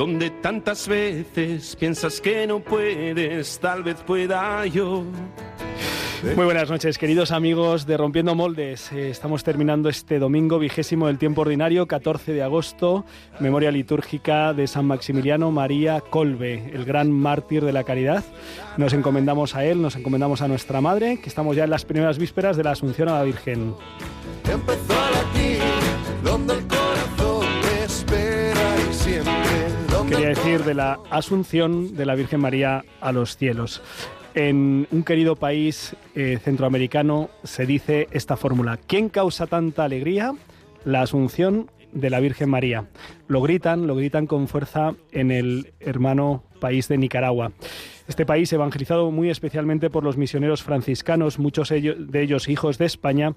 donde tantas veces piensas que no puedes, tal vez pueda yo. Muy buenas noches, queridos amigos de Rompiendo Moldes. Eh, estamos terminando este domingo vigésimo del tiempo ordinario, 14 de agosto, memoria litúrgica de San Maximiliano María Colbe, el gran mártir de la caridad. Nos encomendamos a él, nos encomendamos a nuestra madre, que estamos ya en las primeras vísperas de la Asunción a la Virgen. Empezó a latir, donde el Quería decir de la Asunción de la Virgen María a los cielos. En un querido país eh, centroamericano se dice esta fórmula. ¿Quién causa tanta alegría? La Asunción de la Virgen María. Lo gritan, lo gritan con fuerza en el hermano país de Nicaragua. Este país evangelizado muy especialmente por los misioneros franciscanos, muchos de ellos hijos de España,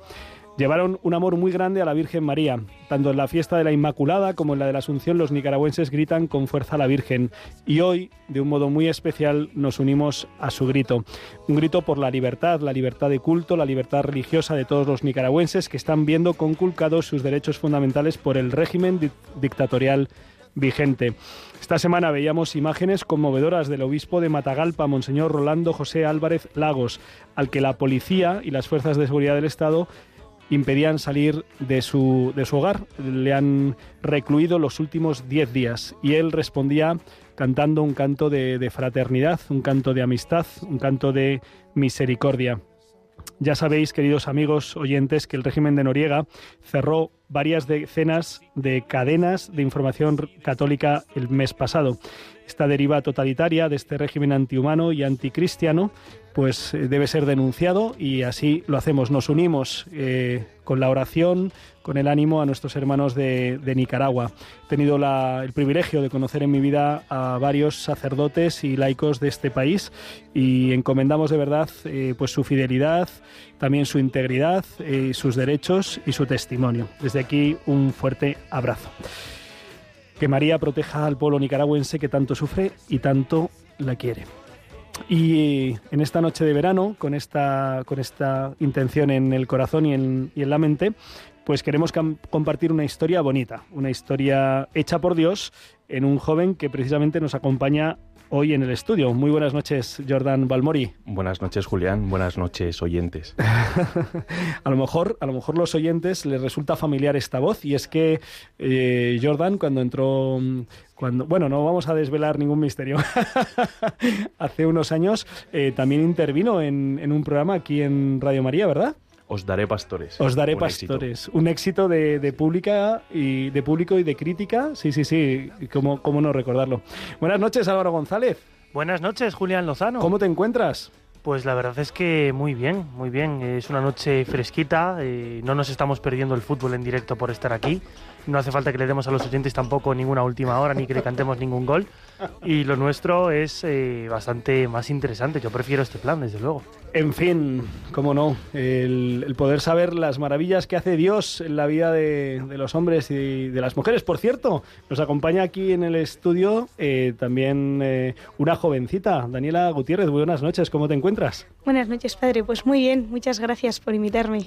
llevaron un amor muy grande a la Virgen María. Tanto en la fiesta de la Inmaculada como en la de la Asunción los nicaragüenses gritan con fuerza a la Virgen. Y hoy, de un modo muy especial, nos unimos a su grito. Un grito por la libertad, la libertad de culto, la libertad religiosa de todos los nicaragüenses que están viendo conculcados sus derechos fundamentales por el régimen di- dictatorial vigente. Esta semana veíamos imágenes conmovedoras del obispo de Matagalpa, Monseñor Rolando José Álvarez Lagos, al que la policía y las fuerzas de seguridad del Estado impedían salir de su, de su hogar. Le han recluido los últimos 10 días y él respondía cantando un canto de, de fraternidad, un canto de amistad, un canto de misericordia. Ya sabéis, queridos amigos oyentes, que el régimen de Noriega cerró varias decenas de cadenas de información católica el mes pasado. Esta deriva totalitaria de este régimen antihumano y anticristiano pues eh, debe ser denunciado y así lo hacemos. Nos unimos eh, con la oración, con el ánimo a nuestros hermanos de, Nicaragua. He tenido el privilegio de conocer en mi vida a varios sacerdotes y laicos de este país y encomendamos de verdad eh, pues su fidelidad, también su integridad, sus derechos y su testimonio. Desde aquí un fuerte abrazo. Que María proteja al pueblo nicaragüense que tanto sufre y tanto la quiere. Y en esta noche de verano, con esta, con esta intención en el corazón y en, y en la mente, pues queremos compartir una historia bonita, una historia hecha por Dios en un joven que precisamente nos acompaña hoy en el estudio. Muy buenas noches, Jordan Balmori. Buenas noches, Julián. Buenas noches, oyentes. A lo mejor, a lo mejor los oyentes les resulta familiar esta voz y es que eh, Jordan cuando entró, cuando, bueno, no vamos a desvelar ningún misterio. Hace unos años eh, también intervino en, en un programa aquí en Radio María, ¿verdad? Os daré pastores. Os daré Un éxito. pastores. Un éxito de, de pública y de público y de crítica. Sí, sí, sí. ¿Cómo, cómo no recordarlo? Buenas noches, Álvaro González. Buenas noches, Julián Lozano. ¿Cómo te encuentras? Pues la verdad es que muy bien, muy bien. Es una noche fresquita, eh, no nos estamos perdiendo el fútbol en directo por estar aquí. No hace falta que le demos a los oyentes tampoco ninguna última hora ni que le cantemos ningún gol. Y lo nuestro es eh, bastante más interesante. Yo prefiero este plan, desde luego. En fin, cómo no, el, el poder saber las maravillas que hace Dios en la vida de, de los hombres y de las mujeres. Por cierto, nos acompaña aquí en el estudio eh, también eh, una jovencita, Daniela Gutiérrez. Buenas noches, ¿cómo te encuentras? Buenas noches, padre. Pues muy bien, muchas gracias por invitarme.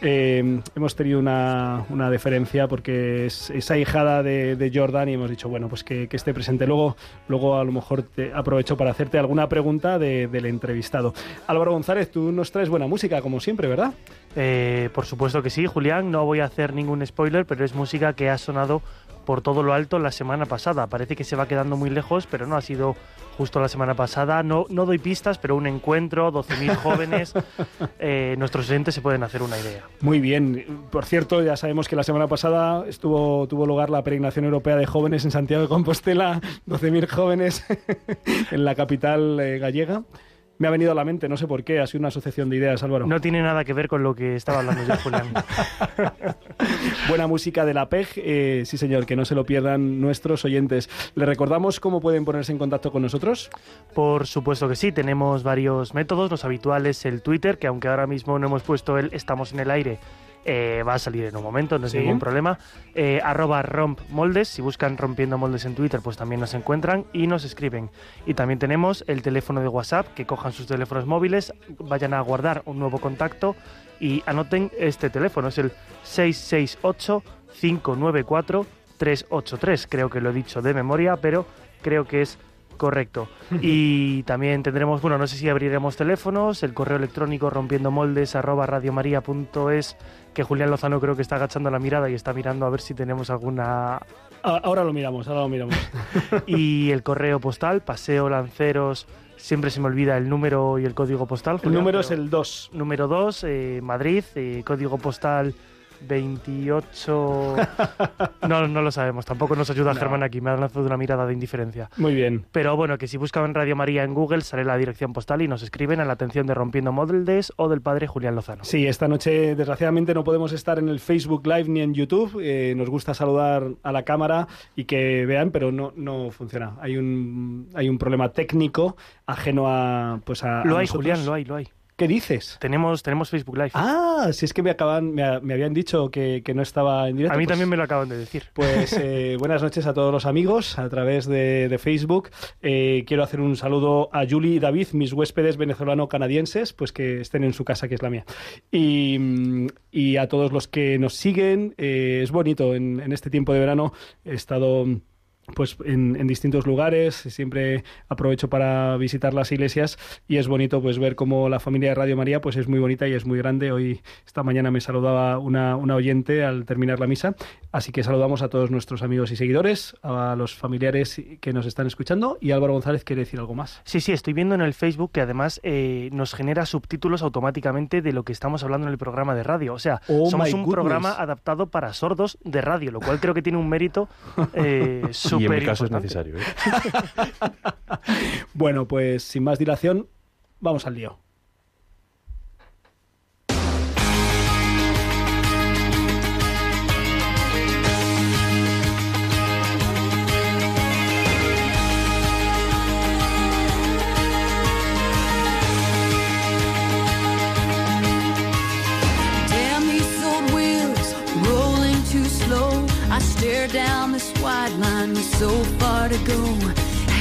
Eh, hemos tenido una, una deferencia porque es, es ahijada de, de Jordan y hemos dicho, bueno, pues que, que esté presente. Luego, luego a lo mejor te aprovecho para hacerte alguna pregunta de- del entrevistado. Álvaro González, tú nos traes buena música, como siempre, ¿verdad? Eh, por supuesto que sí, Julián. No voy a hacer ningún spoiler, pero es música que ha sonado por todo lo alto la semana pasada. Parece que se va quedando muy lejos, pero no ha sido justo la semana pasada. No, no doy pistas, pero un encuentro, 12.000 jóvenes. eh, nuestros oyentes se pueden hacer una idea. Muy bien. Por cierto, ya sabemos que la semana pasada estuvo tuvo lugar la peregrinación europea de jóvenes en Santiago de Compostela, 12.000 jóvenes en la capital eh, gallega. Me ha venido a la mente, no sé por qué, ha sido una asociación de ideas, Álvaro. No tiene nada que ver con lo que estaba hablando yo, Julián. Buena música de la PEG, eh, sí señor, que no se lo pierdan nuestros oyentes. ¿Le recordamos cómo pueden ponerse en contacto con nosotros? Por supuesto que sí, tenemos varios métodos, los habituales, el Twitter, que aunque ahora mismo no hemos puesto el estamos en el aire, eh, va a salir en un momento, no es Sí. ningún problema. Eh, arroba rompmoldes, si buscan rompiendo moldes en Twitter, pues también nos encuentran y nos escriben. Y también tenemos el teléfono de WhatsApp, que cojan sus teléfonos móviles, vayan a guardar un nuevo contacto y anoten este teléfono, es el 668-594-383. Creo que lo he dicho de memoria, pero creo que es correcto. Y también tendremos, bueno, no sé si abriremos teléfonos, el correo electrónico rompiendo moldes arroba radiomaria.es, que Julián Lozano creo que está agachando la mirada y está mirando a ver si tenemos alguna... Ahora lo miramos, ahora lo miramos. y el correo postal, Paseo Lanceros, siempre se me olvida el número y el código postal. El Julián, número pero- es el 2. Número 2, Madrid, eh, código postal 28... No, no lo sabemos, tampoco nos ayuda No. Germán aquí, me ha lanzado una mirada de indiferencia. Muy bien. Pero bueno, que si buscan Radio María en Google sale la dirección postal y nos escriben a la atención de Rompiendo Moldes o del padre Julián Lozano. Sí, esta noche desgraciadamente no podemos estar en el Facebook Live ni en YouTube. Eh, nos gusta saludar a la cámara y que vean, pero no, no funciona. Hay un, hay un problema técnico ajeno a... Pues a Lo a hay, nosotros. Julián, lo hay, lo hay. ¿Qué dices? Tenemos, tenemos Facebook Live. Ah, si es que me acaban, me, me habían dicho que, que no estaba en directo. a mí pues- también me lo acaban de decir. Pues eh, buenas noches a todos los amigos a través de, de Facebook. Eh, quiero hacer un saludo a Julie y David, mis huéspedes venezolano-canadienses, pues que estén en su casa, que es la mía. Y, mm, y a todos los que nos siguen, eh, es bonito en, en este tiempo de verano. He estado pues en, en distintos lugares, siempre aprovecho para visitar las iglesias y es bonito pues ver cómo la familia de Radio María pues es muy bonita y es muy grande. Hoy, esta mañana me saludaba una, una oyente al terminar la misa, así que saludamos a todos nuestros amigos y seguidores, a los familiares que nos están escuchando y Álvaro González quiere decir algo más. Sí, sí, estoy viendo en el Facebook que además eh, nos genera subtítulos automáticamente de lo que estamos hablando en el programa de radio. O sea, Oh, somos un goodness. programa adaptado para sordos de radio, lo cual creo que tiene un mérito eh, súper Y en mi caso es necesario. ¿eh? Bueno, pues sin más dilación, vamos al lío. So far to go.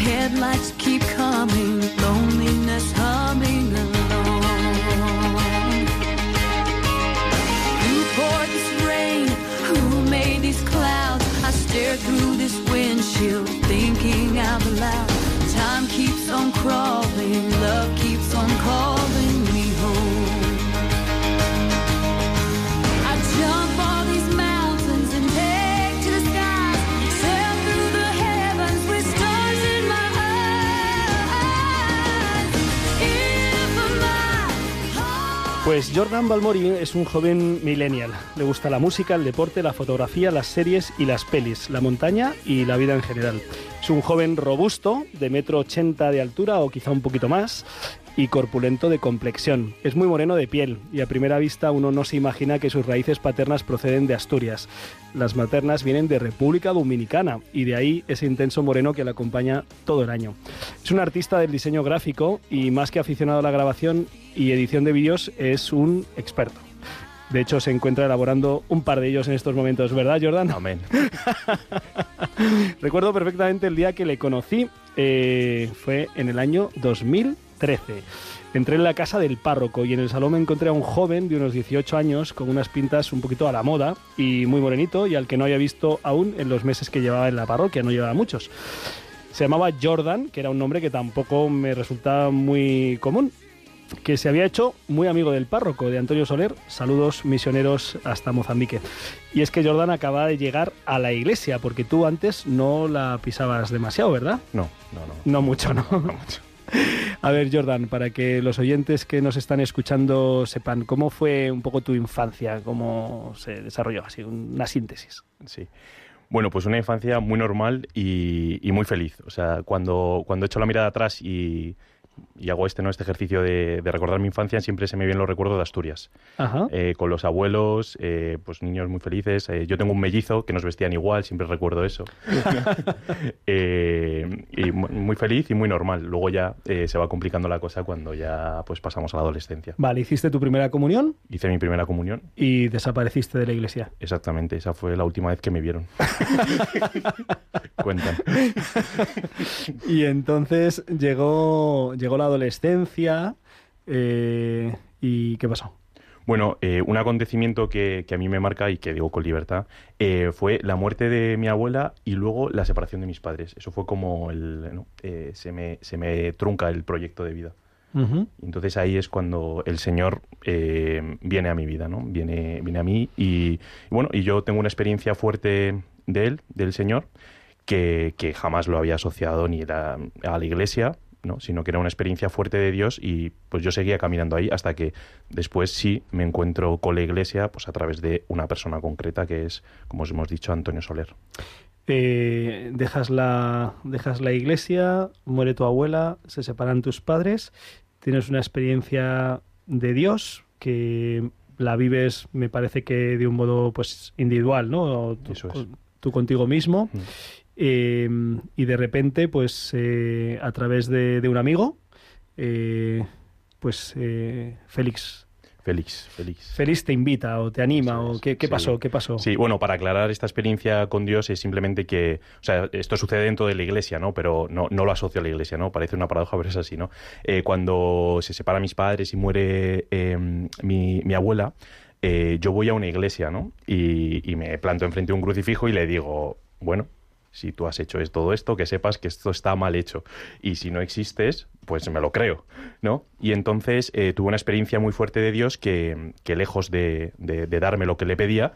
Headlights keep coming, loneliness humming along. Who poured this rain? Who made these clouds? I stare through this windshield, Pues Jordan Balmori es un joven millennial. Le gusta la música, el deporte, la fotografía, las series y las pelis, la montaña y la vida en general. Es un joven robusto, de metro ochenta de altura o quizá un poquito más, y corpulento de complexión. Es muy moreno de piel y a primera vista uno no se imagina que sus raíces paternas proceden de Asturias. Las maternas vienen de República Dominicana y de ahí ese intenso moreno que le acompaña todo el año. Es un artista del diseño gráfico y más que aficionado a la grabación y edición de vídeos es un experto. De hecho, se encuentra elaborando un par de ellos en estos momentos, ¿verdad, Jordan? Amén. Recuerdo perfectamente el día que le conocí, eh, fue en el año 2013. Entré en la casa del párroco y en el salón me encontré a un joven de unos 18 años con unas pintas un poquito a la moda y muy morenito y al que no había visto aún en los meses que llevaba en la parroquia, no llevaba muchos. Se llamaba Jordan, que era un nombre que tampoco me resultaba muy común, que se había hecho muy amigo del párroco, de Antonio Soler. Saludos misioneros hasta Mozambique. Y es que Jordan acaba de llegar a la iglesia, porque tú antes no la pisabas demasiado, ¿verdad? No, no, no. No mucho, ¿no? No mucho. A ver, Jordan, para que los oyentes que nos están escuchando sepan, ¿cómo fue un poco tu infancia? ¿Cómo se desarrolló? Así, una síntesis. Sí. Bueno, pues una infancia muy normal y, y muy feliz. O sea, cuando, cuando echo la mirada atrás y, y hago este, ¿no? este ejercicio de, de recordar mi infancia, siempre se me vienen los recuerdos de Asturias. Ajá. Eh, con los abuelos, eh, pues niños muy felices. Eh, yo tengo un mellizo que nos vestían igual, siempre recuerdo eso. Y mu- muy feliz y muy normal. Luego ya se va complicando la cosa cuando ya pues pasamos a la adolescencia. Vale, hiciste tu primera comunión Hice mi primera comunión. y desapareciste de la iglesia. Exactamente, esa fue la última vez que me vieron. Cuentan. Y entonces llegó, llegó la adolescencia. eh, ¿Y qué pasó? Bueno, eh, un acontecimiento que, que a mí me marca y que digo con libertad eh, fue la muerte de mi abuela y luego la separación de mis padres. Eso fue como el... ¿no? Eh, se, me, se me trunca el proyecto de vida. Entonces ahí es cuando el Señor viene a mi vida, ¿no? Viene, viene a mí y, y bueno, y yo tengo una experiencia fuerte de Él, del Señor, que, que jamás lo había asociado ni era a la iglesia, ¿no? Sino que era una experiencia fuerte de Dios y pues yo seguía caminando ahí hasta que después sí me encuentro con la iglesia pues a través de una persona concreta que es, como os hemos dicho, Antonio Soler. Eh, dejas, la, dejas la iglesia, muere tu abuela, se separan tus padres, tienes una experiencia de Dios que la vives, me parece que de un modo pues individual, ¿no? Tú, Eso es. con- tú contigo mismo. Mm. Eh, y de repente, pues eh, a través de, de un amigo, eh, pues eh, Félix, Félix, Félix. Félix te invita o te anima o qué, qué sí. pasó, qué pasó. Sí, bueno, para aclarar esta experiencia con Dios es simplemente que, o sea, esto sucede dentro de la iglesia, ¿no? Pero no, no lo asocio a la iglesia, ¿no? Parece una paradoja, pero es así, ¿no? Eh, cuando se separan mis padres y muere eh, mi, mi abuela, eh, yo voy a una iglesia, ¿no? Y, y me planto enfrente de un crucifijo y le digo, bueno, si tú has hecho todo esto, que sepas que esto está mal hecho. Y si no existes, pues me lo creo, ¿no? Y entonces eh, tuve una experiencia muy fuerte de Dios que, que lejos de darme lo que le pedía,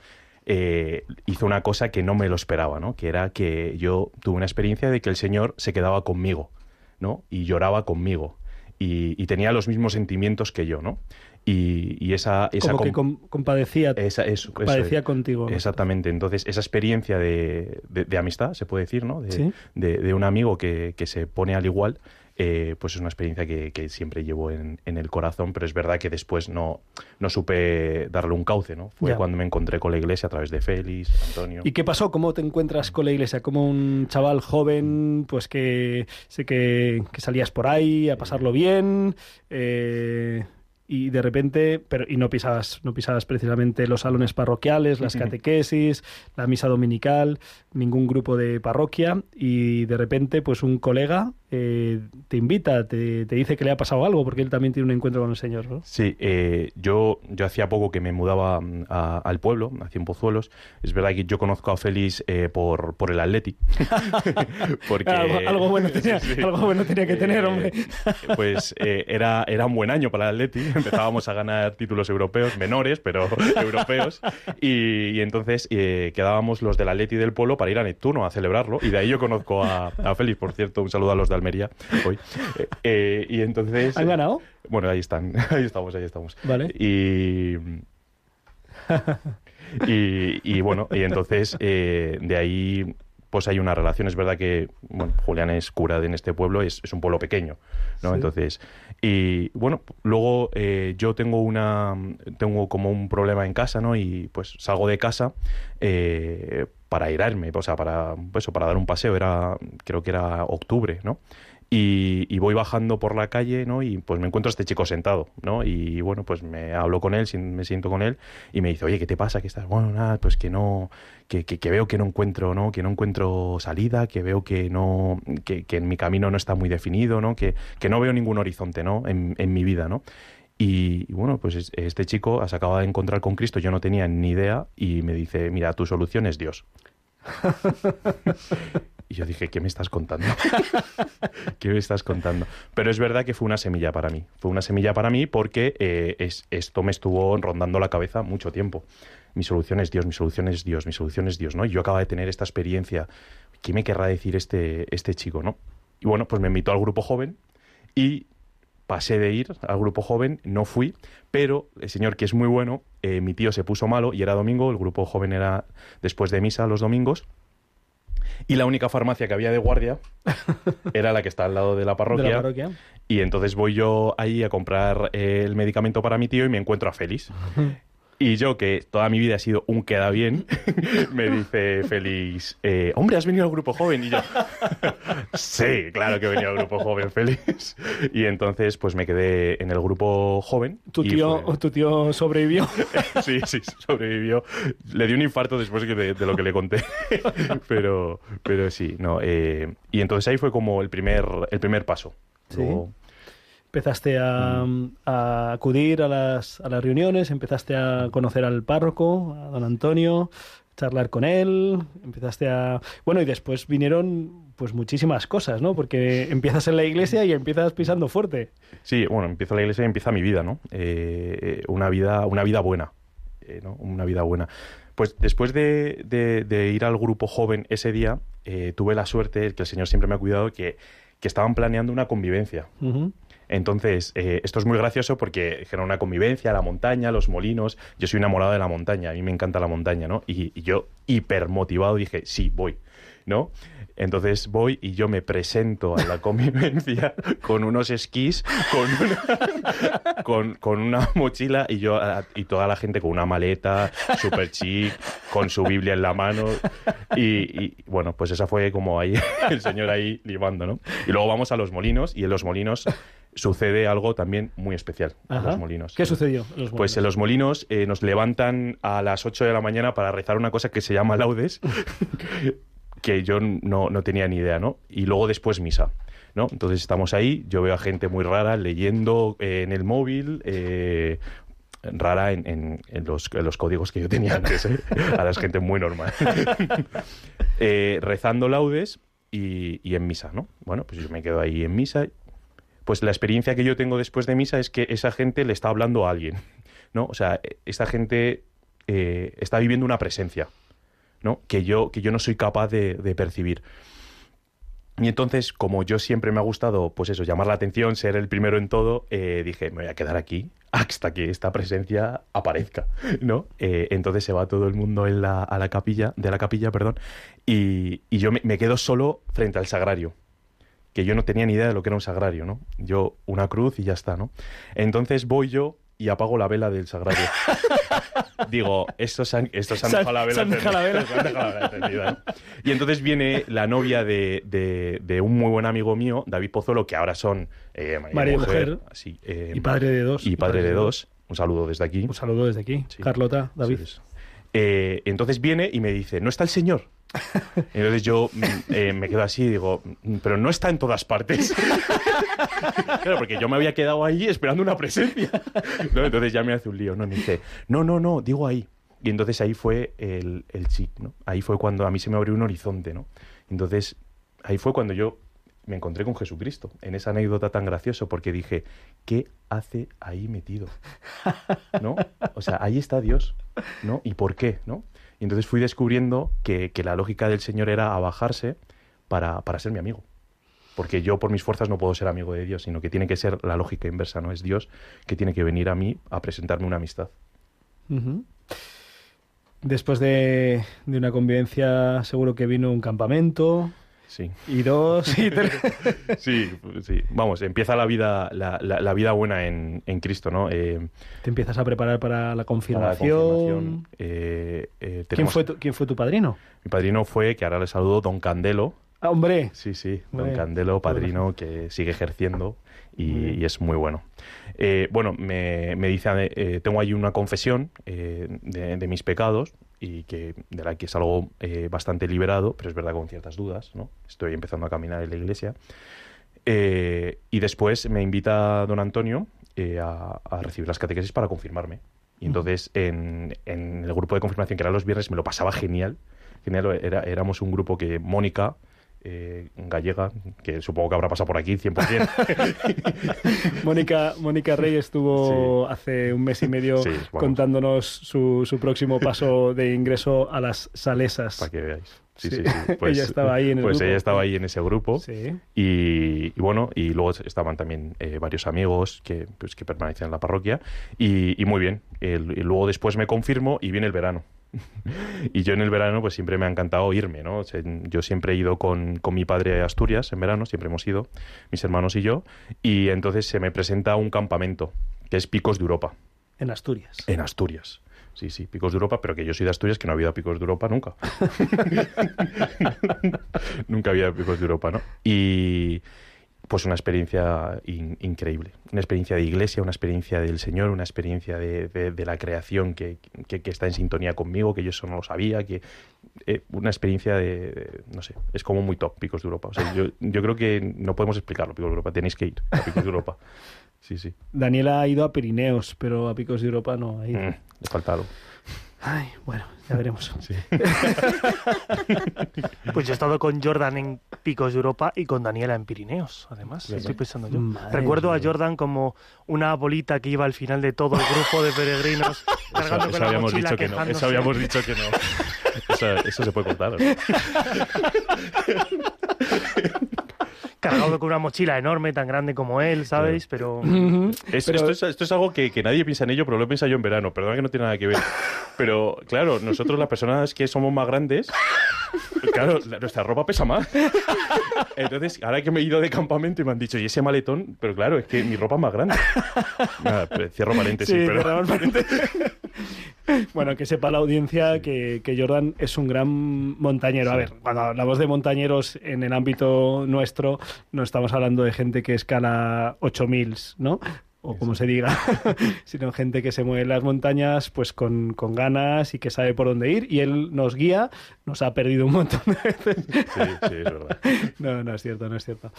eh, hizo una cosa que no me lo esperaba, ¿no? Que era que yo tuve una experiencia de que el Señor se quedaba conmigo, ¿no? Y lloraba conmigo. Y, y tenía los mismos sentimientos que yo, ¿no? Y, y esa... esa Como que com- com- compadecía, esa- eso- eso compadecía contigo. Exactamente. Entonces, esa experiencia de, de- de amistad, se puede decir, ¿no? De, Sí. de- de un amigo que, que se pone al igual, eh, pues es una experiencia que, que siempre llevo en, en el corazón, pero es verdad que después no, no supe darle un cauce, ¿no? Fue Ya. cuando me encontré con la iglesia a través de Félix, Antonio. ¿Y qué pasó? ¿Cómo te encuentras con la iglesia? Como un chaval joven, pues que sé que, que salías por ahí a pasarlo bien, eh, y de repente, pero y no pisabas, no pisabas precisamente los salones parroquiales, las catequesis, la misa dominical, ningún grupo de parroquia, y de repente, pues un colega eh, te invita, te, te dice que le ha pasado algo, porque él también tiene un encuentro con el Señor, ¿no? Sí, eh, yo, yo hacía poco que me mudaba mm, a- al pueblo, hacia en Pozuelos. Es verdad que yo conozco a Félix eh, por, por el Atleti. Porque, Algo, algo bueno tenía, Sí, sí. algo bueno tenía que tener, Eh, hombre. Pues era, era un buen año para el Atleti. Empezábamos a ganar títulos europeos, menores, pero europeos. Y, y entonces quedábamos los del Atleti del pueblo para ir a Neptuno a celebrarlo. Y de ahí yo conozco a, a Félix, por cierto. Un saludo a los de Almería hoy. Eh, eh, y entonces... ¿Han ganado? Bueno, ahí están. Ahí estamos, ahí estamos. Vale. Y... y, y bueno, y entonces eh, de ahí pues hay una relación. Es verdad que bueno, Julián es cura en este pueblo, es, es un pueblo pequeño, ¿no? Sí. Entonces, y bueno, luego eh, yo tengo una tengo como un problema en casa, ¿no? Y pues salgo de casa eh, para irme, o sea, para eso, para dar un paseo. Era creo que era octubre, ¿no? Y, voy bajando por la calle, ¿no? Y pues me encuentro a este chico sentado, ¿no? Y bueno, pues me hablo con él, me siento con él y me dice, oye, ¿qué te pasa? ¿Qué estás? Bueno, nada, pues que no, que, que, que veo que no encuentro, ¿no? Que no encuentro salida, que veo que no, que, que en mi camino no está muy definido, ¿no? Que, que no veo ningún horizonte, ¿no? En, en mi vida, ¿no? Y, y bueno, pues es- este chico se acaba de encontrar con Cristo, yo no tenía ni idea y me dice, mira, tu solución es Dios. Y yo dije, ¿qué me estás contando? ¿Qué me estás contando? Pero es verdad que fue una semilla para mí. Fue una semilla para mí porque eh, es- esto me estuvo rondando la cabeza mucho tiempo. Mi solución es Dios, mi solución es Dios, mi solución es Dios, ¿no? Y yo acaba de tener esta experiencia. ¿Qué me querrá decir este, este chico, no? Y bueno, pues me invitó al grupo joven y pasé de ir al grupo joven, no fui, pero el señor que es muy bueno, eh, mi tío se puso malo y era domingo, el grupo joven era después de misa los domingos, Y la única farmacia que había de guardia era la que está al lado de la De parroquia. la parroquia. Y entonces voy yo ahí a comprar eh, el medicamento para mi tío y me encuentro a Félix. Y yo, que toda mi vida he sido un queda bien, me dice Félix, eh, hombre, has venido al grupo joven. Y yo, sí, claro que he venido al grupo joven, Félix. Y entonces, pues me quedé en el grupo joven. Tu tío, fue- tu tío sobrevivió. sí, sí, sobrevivió. Le dio un infarto después de lo que le conté. pero, pero sí, no. eh, y entonces ahí fue como el primer, el primer paso. Sí. Luego- Empezaste a, Mm. a acudir a las, a las reuniones, empezaste a conocer al párroco, a don Antonio, charlar con él, empezaste a... Bueno, y después vinieron pues muchísimas cosas, ¿no? Porque empiezas en la iglesia y empiezas pisando fuerte. Sí, bueno, empieza la iglesia y empieza mi vida, ¿no? Eh, eh, una vida, una vida buena, eh, ¿no? Una vida buena. Pues después de, de- de ir al grupo joven ese día, eh, tuve la suerte, que el Señor siempre me ha cuidado, que, que estaban planeando una convivencia. Ujú. Entonces, eh, esto es muy gracioso porque dijeron una convivencia, la montaña, los molinos. Yo soy enamorado de la montaña, a mí me encanta la montaña, ¿no? Y, y yo, hipermotivado, dije, sí, voy, ¿no? Entonces voy y yo me presento a la convivencia con unos esquís, con una, con, con una mochila y yo y toda la gente con una maleta, super chic, con su Biblia en la mano. Y, y, bueno, pues esa fue como ahí el señor ahí limando, ¿no? Y luego vamos a los molinos y en los molinos sucede algo también muy especial. En los molinos. ¿Qué sucedió? en los Pues en los molinos eh, nos levantan a las 8 de la mañana para rezar una cosa que se llama laudes, que yo no, no tenía ni idea, ¿no? Y luego después misa, ¿no? Entonces estamos ahí, yo veo a gente muy rara leyendo eh, en el móvil, eh, rara en, en- los, los códigos que yo tenía antes, ¿eh? Ahora es gente muy normal. Eh, rezando laudes y, y en misa, ¿no? Bueno, pues yo me quedo ahí en misa pues la experiencia que yo tengo después de misa es que esa gente le está hablando a alguien, ¿no? O sea, esta gente está viviendo una presencia, ¿no? Que yo, que yo no soy capaz de, percibir. Y entonces, como yo siempre me ha gustado, pues eso, llamar la atención, ser el primero en todo, eh, dije, me voy a quedar aquí hasta que esta presencia aparezca, ¿no? Eh, entonces se va todo el mundo a la capilla, de la capilla, perdón, y, y yo me, me quedo solo frente al sagrario que yo no tenía ni idea de lo que era un sagrario, ¿no? Yo, una cruz y ya está, ¿no? Entonces voy yo y apago la vela del sagrario. Digo, estos han, estos han dejado la vela. Y entonces viene la novia de, de- de un muy buen amigo mío, David Pozuelo, que ahora son eh, y mujer. así, eh, Y padre de dos. y padre de dos. Un saludo desde aquí. Un saludo desde aquí. Sí. Carlota, David. Sí. Eh, entonces viene y me dice, ¿no está el señor? Entonces yo mm, eh, me quedo así y digo, "Mm, pero no está en todas partes. claro, porque yo me había quedado ahí esperando una presencia. ¿no? Entonces ya me hace un lío, ¿no? Me dice, no, no, no, digo ahí. Y entonces ahí fue el, el chic, ¿no? Ahí fue cuando a mí se me abrió un horizonte, ¿no? Entonces ahí fue cuando yo me encontré con Jesucristo, en esa anécdota tan graciosa, porque dije, ¿qué hace ahí metido? ¿No? O sea, ahí está Dios, ¿no? ¿Y por qué? ¿No? Y entonces fui descubriendo que, que la lógica del Señor era abajarse para, para ser mi amigo. Porque yo por mis fuerzas no puedo ser amigo de Dios, sino que tiene que ser la lógica inversa, ¿no? Es Dios que tiene que venir a mí a presentarme una amistad. Después de, de una convivencia, seguro que vino un campamento, Sí. y dos, y tres. Sí, sí. Vamos, empieza la vida, la, la- la vida buena en, en Cristo, ¿no? Eh, Te empiezas a preparar para la para la confirmación. eh, eh, ¿Quién, fue tu, ¿Quién fue tu padrino? Mi padrino fue, que ahora le saludo, Don Candelo. Ah, hombre, Sí, sí, Hombre. Don Candelo, padrino, que sigue ejerciendo y, es muy bueno. Eh, bueno, me, me dice, eh, tengo ahí una confesión eh, de, de mis pecados y que de la que salgo eh, bastante liberado, pero es verdad con ciertas dudas, ¿no? Estoy empezando a caminar en la iglesia. Eh, y después me invita don Antonio eh, a, a recibir las catequesis para confirmarme. Y entonces en, en el grupo de confirmación, que era los viernes, me lo pasaba genial. Genial, era, éramos un grupo que Mónica, eh, gallega, que supongo que habrá pasado por aquí 100%. Mónica, Mónica Rey estuvo hace un mes y medio Sí, contándonos su, su próximo paso de ingreso a las salesas. para que veáis. Sí, Sí. sí, sí. Ella estaba ahí en el Pues grupo. ella estaba ahí en ese grupo. Sí. Y, y bueno, y luego estaban también eh, varios amigos que, pues, que permanecían en la parroquia. Y, y muy bien. El- y luego después me confirmo y viene el verano. y yo en el verano pues siempre me ha encantado irme, ¿no? O sea, yo siempre he ido con, con mi padre a Asturias en verano, siempre hemos ido, mis hermanos y yo, y entonces se me presenta un campamento, que es Picos de Europa, En Asturias. en Asturias. Sí, sí, Picos de Europa, pero que yo soy de Asturias, que no había Picos de Europa nunca. nunca había Picos de Europa, ¿no? Y pues una experiencia in- increíble. Una experiencia de iglesia, una experiencia del Señor, una experiencia de, de- de la creación que, que- que está en sintonía conmigo, que yo eso no lo sabía, que eh, una experiencia de, de- no sé, es como muy top Picos de Europa. O sea, yo, yo creo que no podemos explicarlo, Picos de Europa, tenéis que ir a Picos de Europa. Sí, sí. Daniela ha ido a Pirineos, pero a Picos de Europa no ha ido. Mm, le falta algo. Ay, bueno, ya veremos. Pues yo he estado con Jordan en Picos de Europa y con Daniela en Pirineos, además. ¿Verdad? Estoy pensando yo. Madre Recuerdo a. Jordan como una bolita que iba al final de todo el grupo de peregrinos cargando Eso, con eso la habíamos mochila, dicho que no. Eso habíamos dicho que no. Eso, eso se puede contar. ¿o no? Cargado con una mochila enorme, tan grande como él, ¿sabéis? Pero Es- Pero- esto, es, esto es algo que, que nadie piensa en ello, pero lo he pensado yo en verano. Perdona que no tiene nada que ver. Pero claro, nosotros las personas que somos más grandes, claro, la- nuestra ropa pesa más. Entonces, ahora que me he ido de campamento y me han dicho, ¿y ese maletón? Pero claro, es que mi ropa es más grande. Nada, pero cierro paréntesis, pero... cerramos paréntesis. Bueno, que sepa la audiencia que, que Jordan es un gran montañero. A ver, cuando hablamos de montañeros en el ámbito nuestro, no estamos hablando de gente que escala 8000, ¿no? O como se diga, sino gente que se mueve en las montañas pues con, con ganas y que sabe por dónde ir. Y él nos guía, nos ha perdido un montón de veces. Sí, sí, es verdad. No, no es cierto, no es cierto.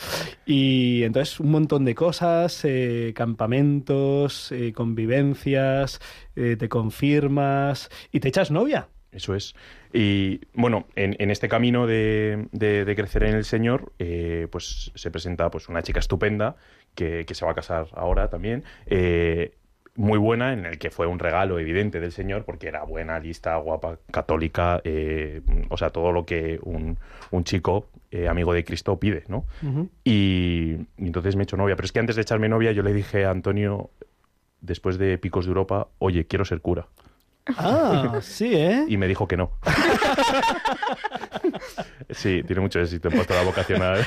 Y entonces un montón de cosas, eh, campamentos, eh, convivencias, eh, te confirmas y te echas novia. Eso es. Y bueno, en, en este camino de, de- de crecer en el Señor, eh, pues se presenta pues una chica estupenda que, que se va a casar ahora también. eh, muy buena, en el que fue un regalo evidente del Señor, porque era buena, lista, guapa, católica, eh, o sea, todo lo que un, un chico eh, amigo de Cristo pide, ¿no? Y, y entonces me he hecho novia. Pero es que antes de echarme novia, yo le dije a Antonio, después de Picos de Europa, oye, quiero ser cura. Ah, sí, ¿eh? Y me dijo que no. sí, tiene mucho éxito en la vocacional.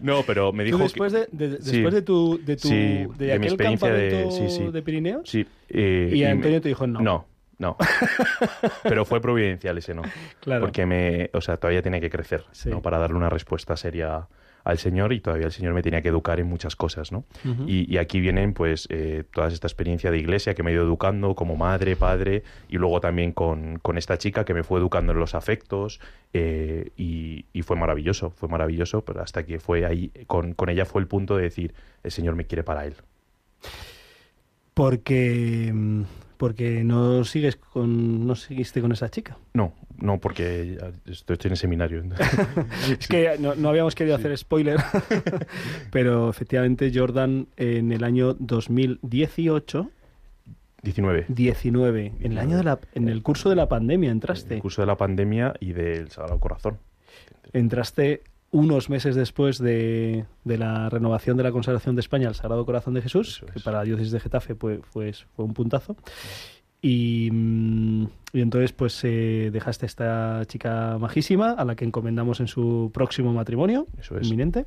no, pero me dijo Tú después, que... de, de- Sí. después de tu, de, tu, Sí, de, de mi aquel experiencia de- sí, sí. de Pirineos, Sí, eh, y me- Antonio te dijo no. No, no. pero fue providencial ese no. Claro. Porque me... O sea, todavía tenía que crecer, Sí. ¿no? Para darle una respuesta seria al Señor y todavía el Señor me tenía que educar en muchas cosas, ¿no? Y aquí vienen, pues, eh, toda esta experiencia de iglesia que me he ido educando como madre, padre, y luego también con, con esta chica que me fue educando en los afectos, eh, y, y fue maravilloso, fue maravilloso, pero hasta que fue ahí, con, con ella fue el punto de decir, el Señor me quiere para Él. Porque, mm, porque no sigues con, no seguiste con esa chica. No, no, porque estoy, en el seminario. Es que no, no habíamos querido hacer spoiler, pero efectivamente Jordan en el año 2018, 19. 19, en el año de la, en el curso de la pandemia entraste. El curso de la pandemia y del Sagrado Corazón. Entraste unos meses después de, de la renovación de la consagración de España al Sagrado Corazón de Jesús, que para la diócesis de Getafe fue, fue, fue un puntazo. Y, mm, y entonces pues eh, dejaste a esta chica majísima a la que encomendamos en su próximo matrimonio Eso es. inminente.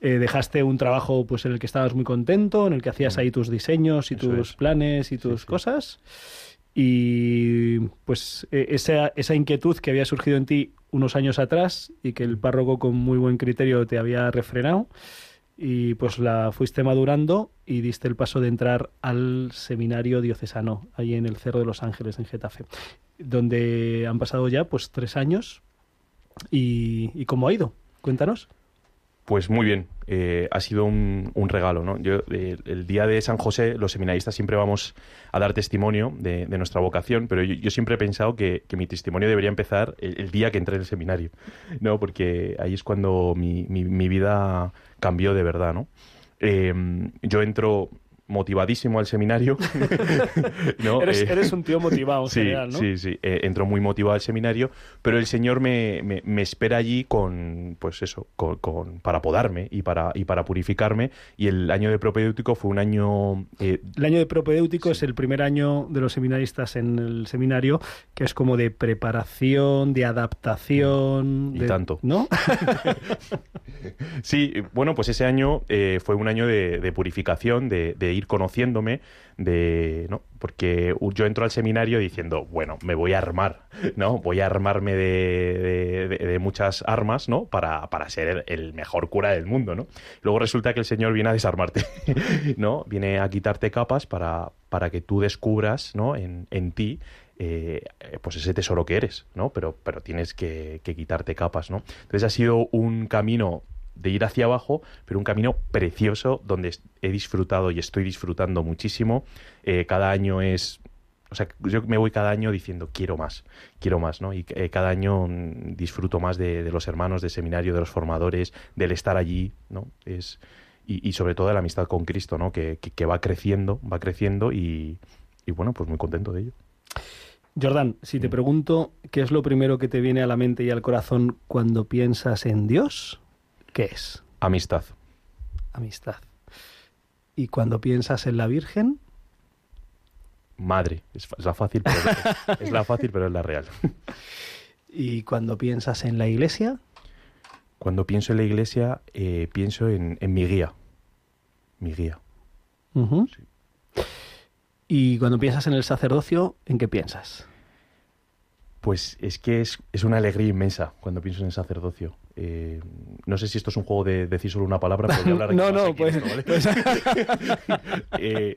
Eh, dejaste un trabajo pues en el que estabas muy contento, en el que hacías ahí tus diseños y Mm. Eso tus es. planes y tus sí. cosas. Y pues eh, esa, esa inquietud que había surgido en ti unos años atrás y que el párroco con muy buen criterio te había refrenado y pues la fuiste madurando y diste el paso de entrar al seminario diocesano ahí en el Cerro de los Ángeles en Getafe donde han pasado ya pues tres años y, y cómo ha ido. Cuéntanos Pues muy bien, eh, ha sido un, regalo. ¿no? Yo, eh, el día de San José, los seminaristas siempre vamos a dar testimonio de, nuestra vocación, pero yo, siempre he pensado que, que mi testimonio debería empezar el, día que entré en el seminario, ¿no? porque ahí es cuando mi, mi- mi vida cambió de verdad. ¿no? Eh, yo entro motivadísimo al seminario. ¿no? Eres, Eh, eres un tío motivado en Sí, general, ¿no? sí, sí. Eh, entró muy motivado al seminario, pero el Señor me, me- me espera allí con, pues eso, con, con- para podarme y para, y para purificarme. Y el año de propedéutico fue un año eh, El año de propedéutico es el primer año de los seminaristas en el seminario, que es como de preparación, de adaptación. Y de- tanto. ¿No? Sí, bueno, pues ese año eh, fue un año de, de purificación, de, de ir conociéndome, de, ¿no? Porque yo entro al seminario diciendo, bueno, me voy a armar, ¿no? Voy a armarme de, de- muchas armas, ¿no? Para, para ser el, mejor cura del mundo, ¿no? Luego resulta que el Señor viene a desarmarte, ¿no? Viene a quitarte capas para, para que tú descubras, ¿no? En, en ti eh, pues ese tesoro que eres, ¿no? Pero, pero tienes que, que quitarte capas, ¿no? Entonces ha sido un camino de ir hacia abajo, pero un camino precioso donde he disfrutado y estoy disfrutando muchísimo. Eh, cada año es... O sea, yo me voy cada año diciendo quiero más, quiero más, ¿no? Y eh, cada año mm, disfruto más de, de los hermanos, del seminario, de los formadores, del estar allí, ¿no? Es, y, y sobre todo de la amistad con Cristo, ¿no? Que, que- que va creciendo, va creciendo y, y bueno, pues muy contento de ello. Jordan, si Mm. te pregunto qué es lo primero que te viene a la mente y al corazón cuando piensas en Dios, ¿qué es? Amistad. Amistad. Y cuando piensas en la Virgen, Madre. Es, la fácil, pero es, es la fácil, pero es la real. y cuando piensas en la Iglesia, Cuando pienso en la iglesia, eh, pienso en, en mi guía. Mi guía. Y cuando piensas en el sacerdocio, ¿en qué piensas? Pues es que es, es una alegría inmensa cuando pienso en el sacerdocio. Eh, no sé si esto es un juego de decir solo una palabra, pero voy a hablar aquí No, no, aquí pues- esto, ¿vale? Eh,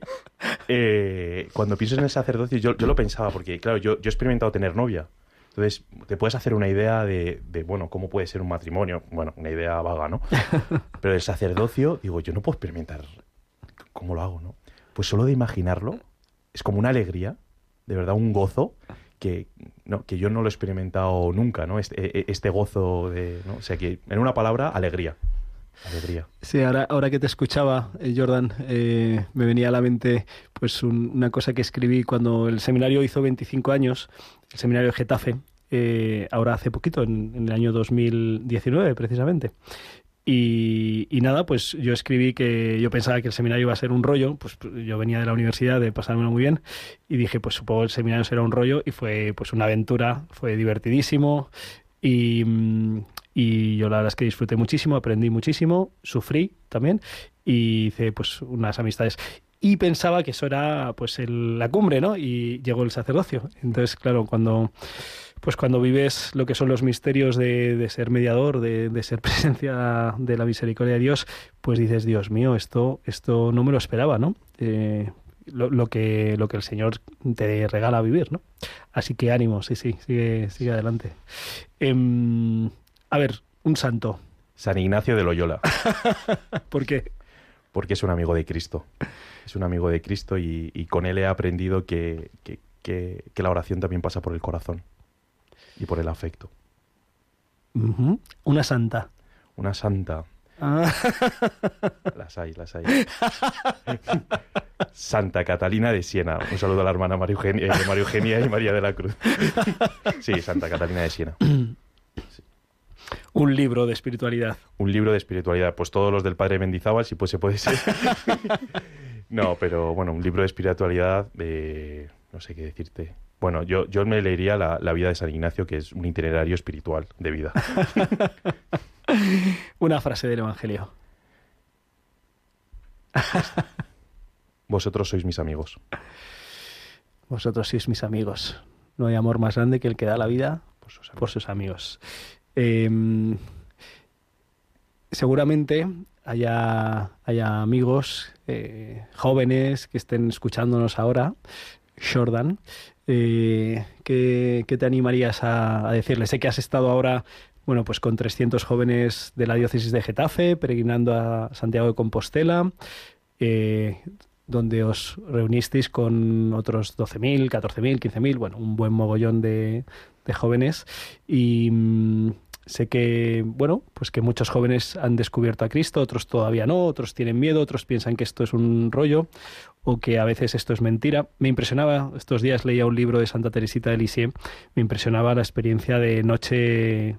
eh, cuando pienso en el sacerdocio, yo, yo lo pensaba, porque claro, yo, yo he experimentado tener novia. Entonces, te puedes hacer una idea de, de, bueno, cómo puede ser un matrimonio. Bueno, una idea vaga, ¿no? Pero el sacerdocio, digo, yo no puedo experimentar cómo lo hago, ¿no? Pues solo de imaginarlo, es como una alegría, de verdad, un gozo que, no, que yo no lo he experimentado nunca, ¿no? Este, e- este gozo de. O sea, que en una palabra, alegría. Alegría. Sí, ahora, ahora que te escuchaba, eh, Jordan, eh, me venía a la mente pues un- una cosa que escribí cuando el seminario hizo 25 años, el seminario de Getafe, eh, ahora hace poquito, en, en el año 2019 precisamente. Y, nada, pues yo escribí que yo pensaba que el seminario iba a ser un rollo, pues yo venía de la universidad de pasármelo muy bien y dije, pues supongo el seminario será un rollo y fue pues una aventura, fue divertidísimo y, y yo la verdad es que disfruté muchísimo, aprendí muchísimo, sufrí también y hice pues unas amistades. Y pensaba que eso era pues el- la cumbre, ¿no? Y llegó el sacerdocio. Entonces, claro, cuando pues cuando vives lo que son los misterios de, de ser mediador, de, de ser presencia de la misericordia de Dios, pues dices, Dios mío, esto, esto no me lo esperaba, ¿no? Eh, lo, lo que, lo que el Señor te regala vivir, ¿no? Así que ánimo, sí, sí, sigue, sigue adelante. Em, a ver, un santo. San Ignacio de Loyola, ¿Por qué? porque es un amigo de Cristo. Es un amigo de Cristo y, y con él he aprendido que, que- que- que la oración también pasa por el corazón y por el afecto. Una santa. Una santa. Ah, Las hay, las hay. Santa Catalina de Siena. Un saludo a la hermana María Eugenia, eh, María Eugenia y María de la Cruz. Sí, Santa Catalina de Siena. un libro de espiritualidad. Un libro de espiritualidad. Pues todos los del padre Mendizábal, si pues se puede ser. No, pero bueno, un libro de espiritualidad, eh, no sé qué decirte. Bueno, yo, yo me leería la, la vida de San Ignacio, que es un itinerario espiritual de vida. Una frase del Evangelio. Vosotros sois mis amigos. Vosotros sois mis amigos. No hay amor más grande que el que da la vida Por sus amigos. por sus amigos. Eh, seguramente haya, haya amigos eh, jóvenes que estén escuchándonos ahora, Jordan, eh, ¿qué, te animarías a, decirles? Sé que has estado ahora, bueno, pues con 300 jóvenes de la diócesis de Getafe, peregrinando a Santiago de Compostela, eh, donde os reunisteis con otros 12.000, 14.000, 15.000, bueno, un buen mogollón de, de jóvenes. Y mm, sé que, bueno, pues que muchos jóvenes han descubierto a Cristo, otros todavía no, otros tienen miedo, otros piensan que esto es un rollo o que a veces esto es mentira. Me impresionaba, estos días leía un libro de Santa Teresita de Lisieux, me impresionaba la experiencia de noche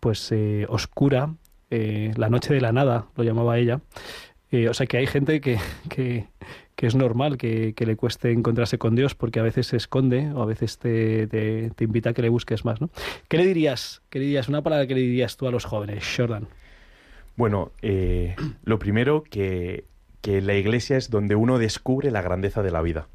pues eh, oscura, eh, la noche de la nada, lo llamaba ella. Eh, o sea que hay gente que, que, que es normal que, que le cueste encontrarse con Dios porque a veces se esconde o a veces te, te, invita a que le busques más, ¿no? ¿Qué le dirías? ¿Qué le dirías? Una palabra que le dirías tú a los jóvenes, Jordan. Bueno, eh, lo primero que, que la iglesia es donde uno descubre la grandeza de la vida.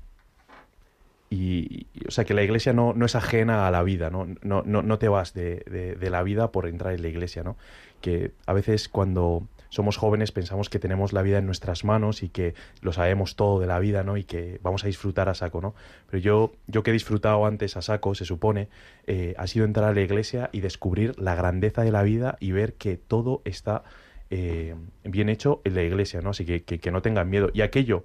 Y, y, o sea, que la iglesia no, no es ajena a la vida, ¿no? No, no, no te vas de, de- de la vida por entrar en la iglesia, ¿no? Que a veces cuando somos jóvenes pensamos que tenemos la vida en nuestras manos y que lo sabemos todo de la vida, ¿no? Y que vamos a disfrutar a saco, ¿no? Pero yo, yo que he disfrutado antes a saco, se supone, eh, ha sido entrar a la iglesia y descubrir la grandeza de la vida y ver que todo está eh, bien hecho en la iglesia, ¿no? Así que, que, que no tengan miedo. Y aquello,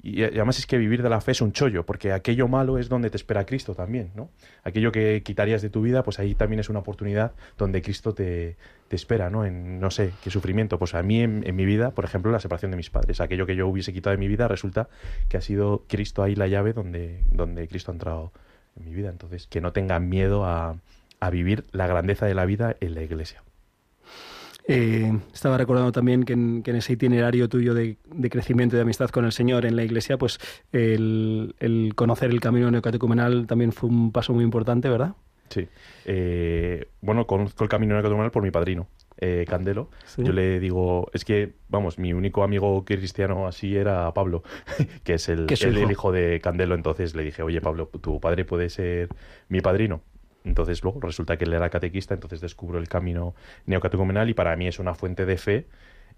y además es que vivir de la fe es un chollo, porque aquello malo es donde te espera Cristo también, ¿no? Aquello que quitarías de tu vida, pues ahí también es una oportunidad donde Cristo te, te espera, ¿no? En, no sé, qué sufrimiento. Pues a mí en, en mi vida, por ejemplo, la separación de mis padres. Aquello que yo hubiese quitado de mi vida, resulta que ha sido Cristo ahí la llave donde, donde Cristo ha entrado en mi vida. Entonces, que no tengan miedo a, a vivir la grandeza de la vida en la iglesia. Eh, estaba recordando también que en, que en ese itinerario tuyo de, de crecimiento y de amistad con el Señor en la iglesia, pues el, el conocer el camino neocatecumenal también fue un paso muy importante, ¿verdad? Sí. Eh, bueno, conozco el camino neocatecumenal por mi padrino, eh, Candelo. Sí. Yo le digo, es que, vamos, mi único amigo cristiano así era Pablo, que es el, hijo de Candelo. Entonces le dije, oye, Pablo, tu padre puede ser mi padrino. Entonces luego resulta que él era catequista, entonces descubro el camino neocatecumenal y para mí es una fuente de fe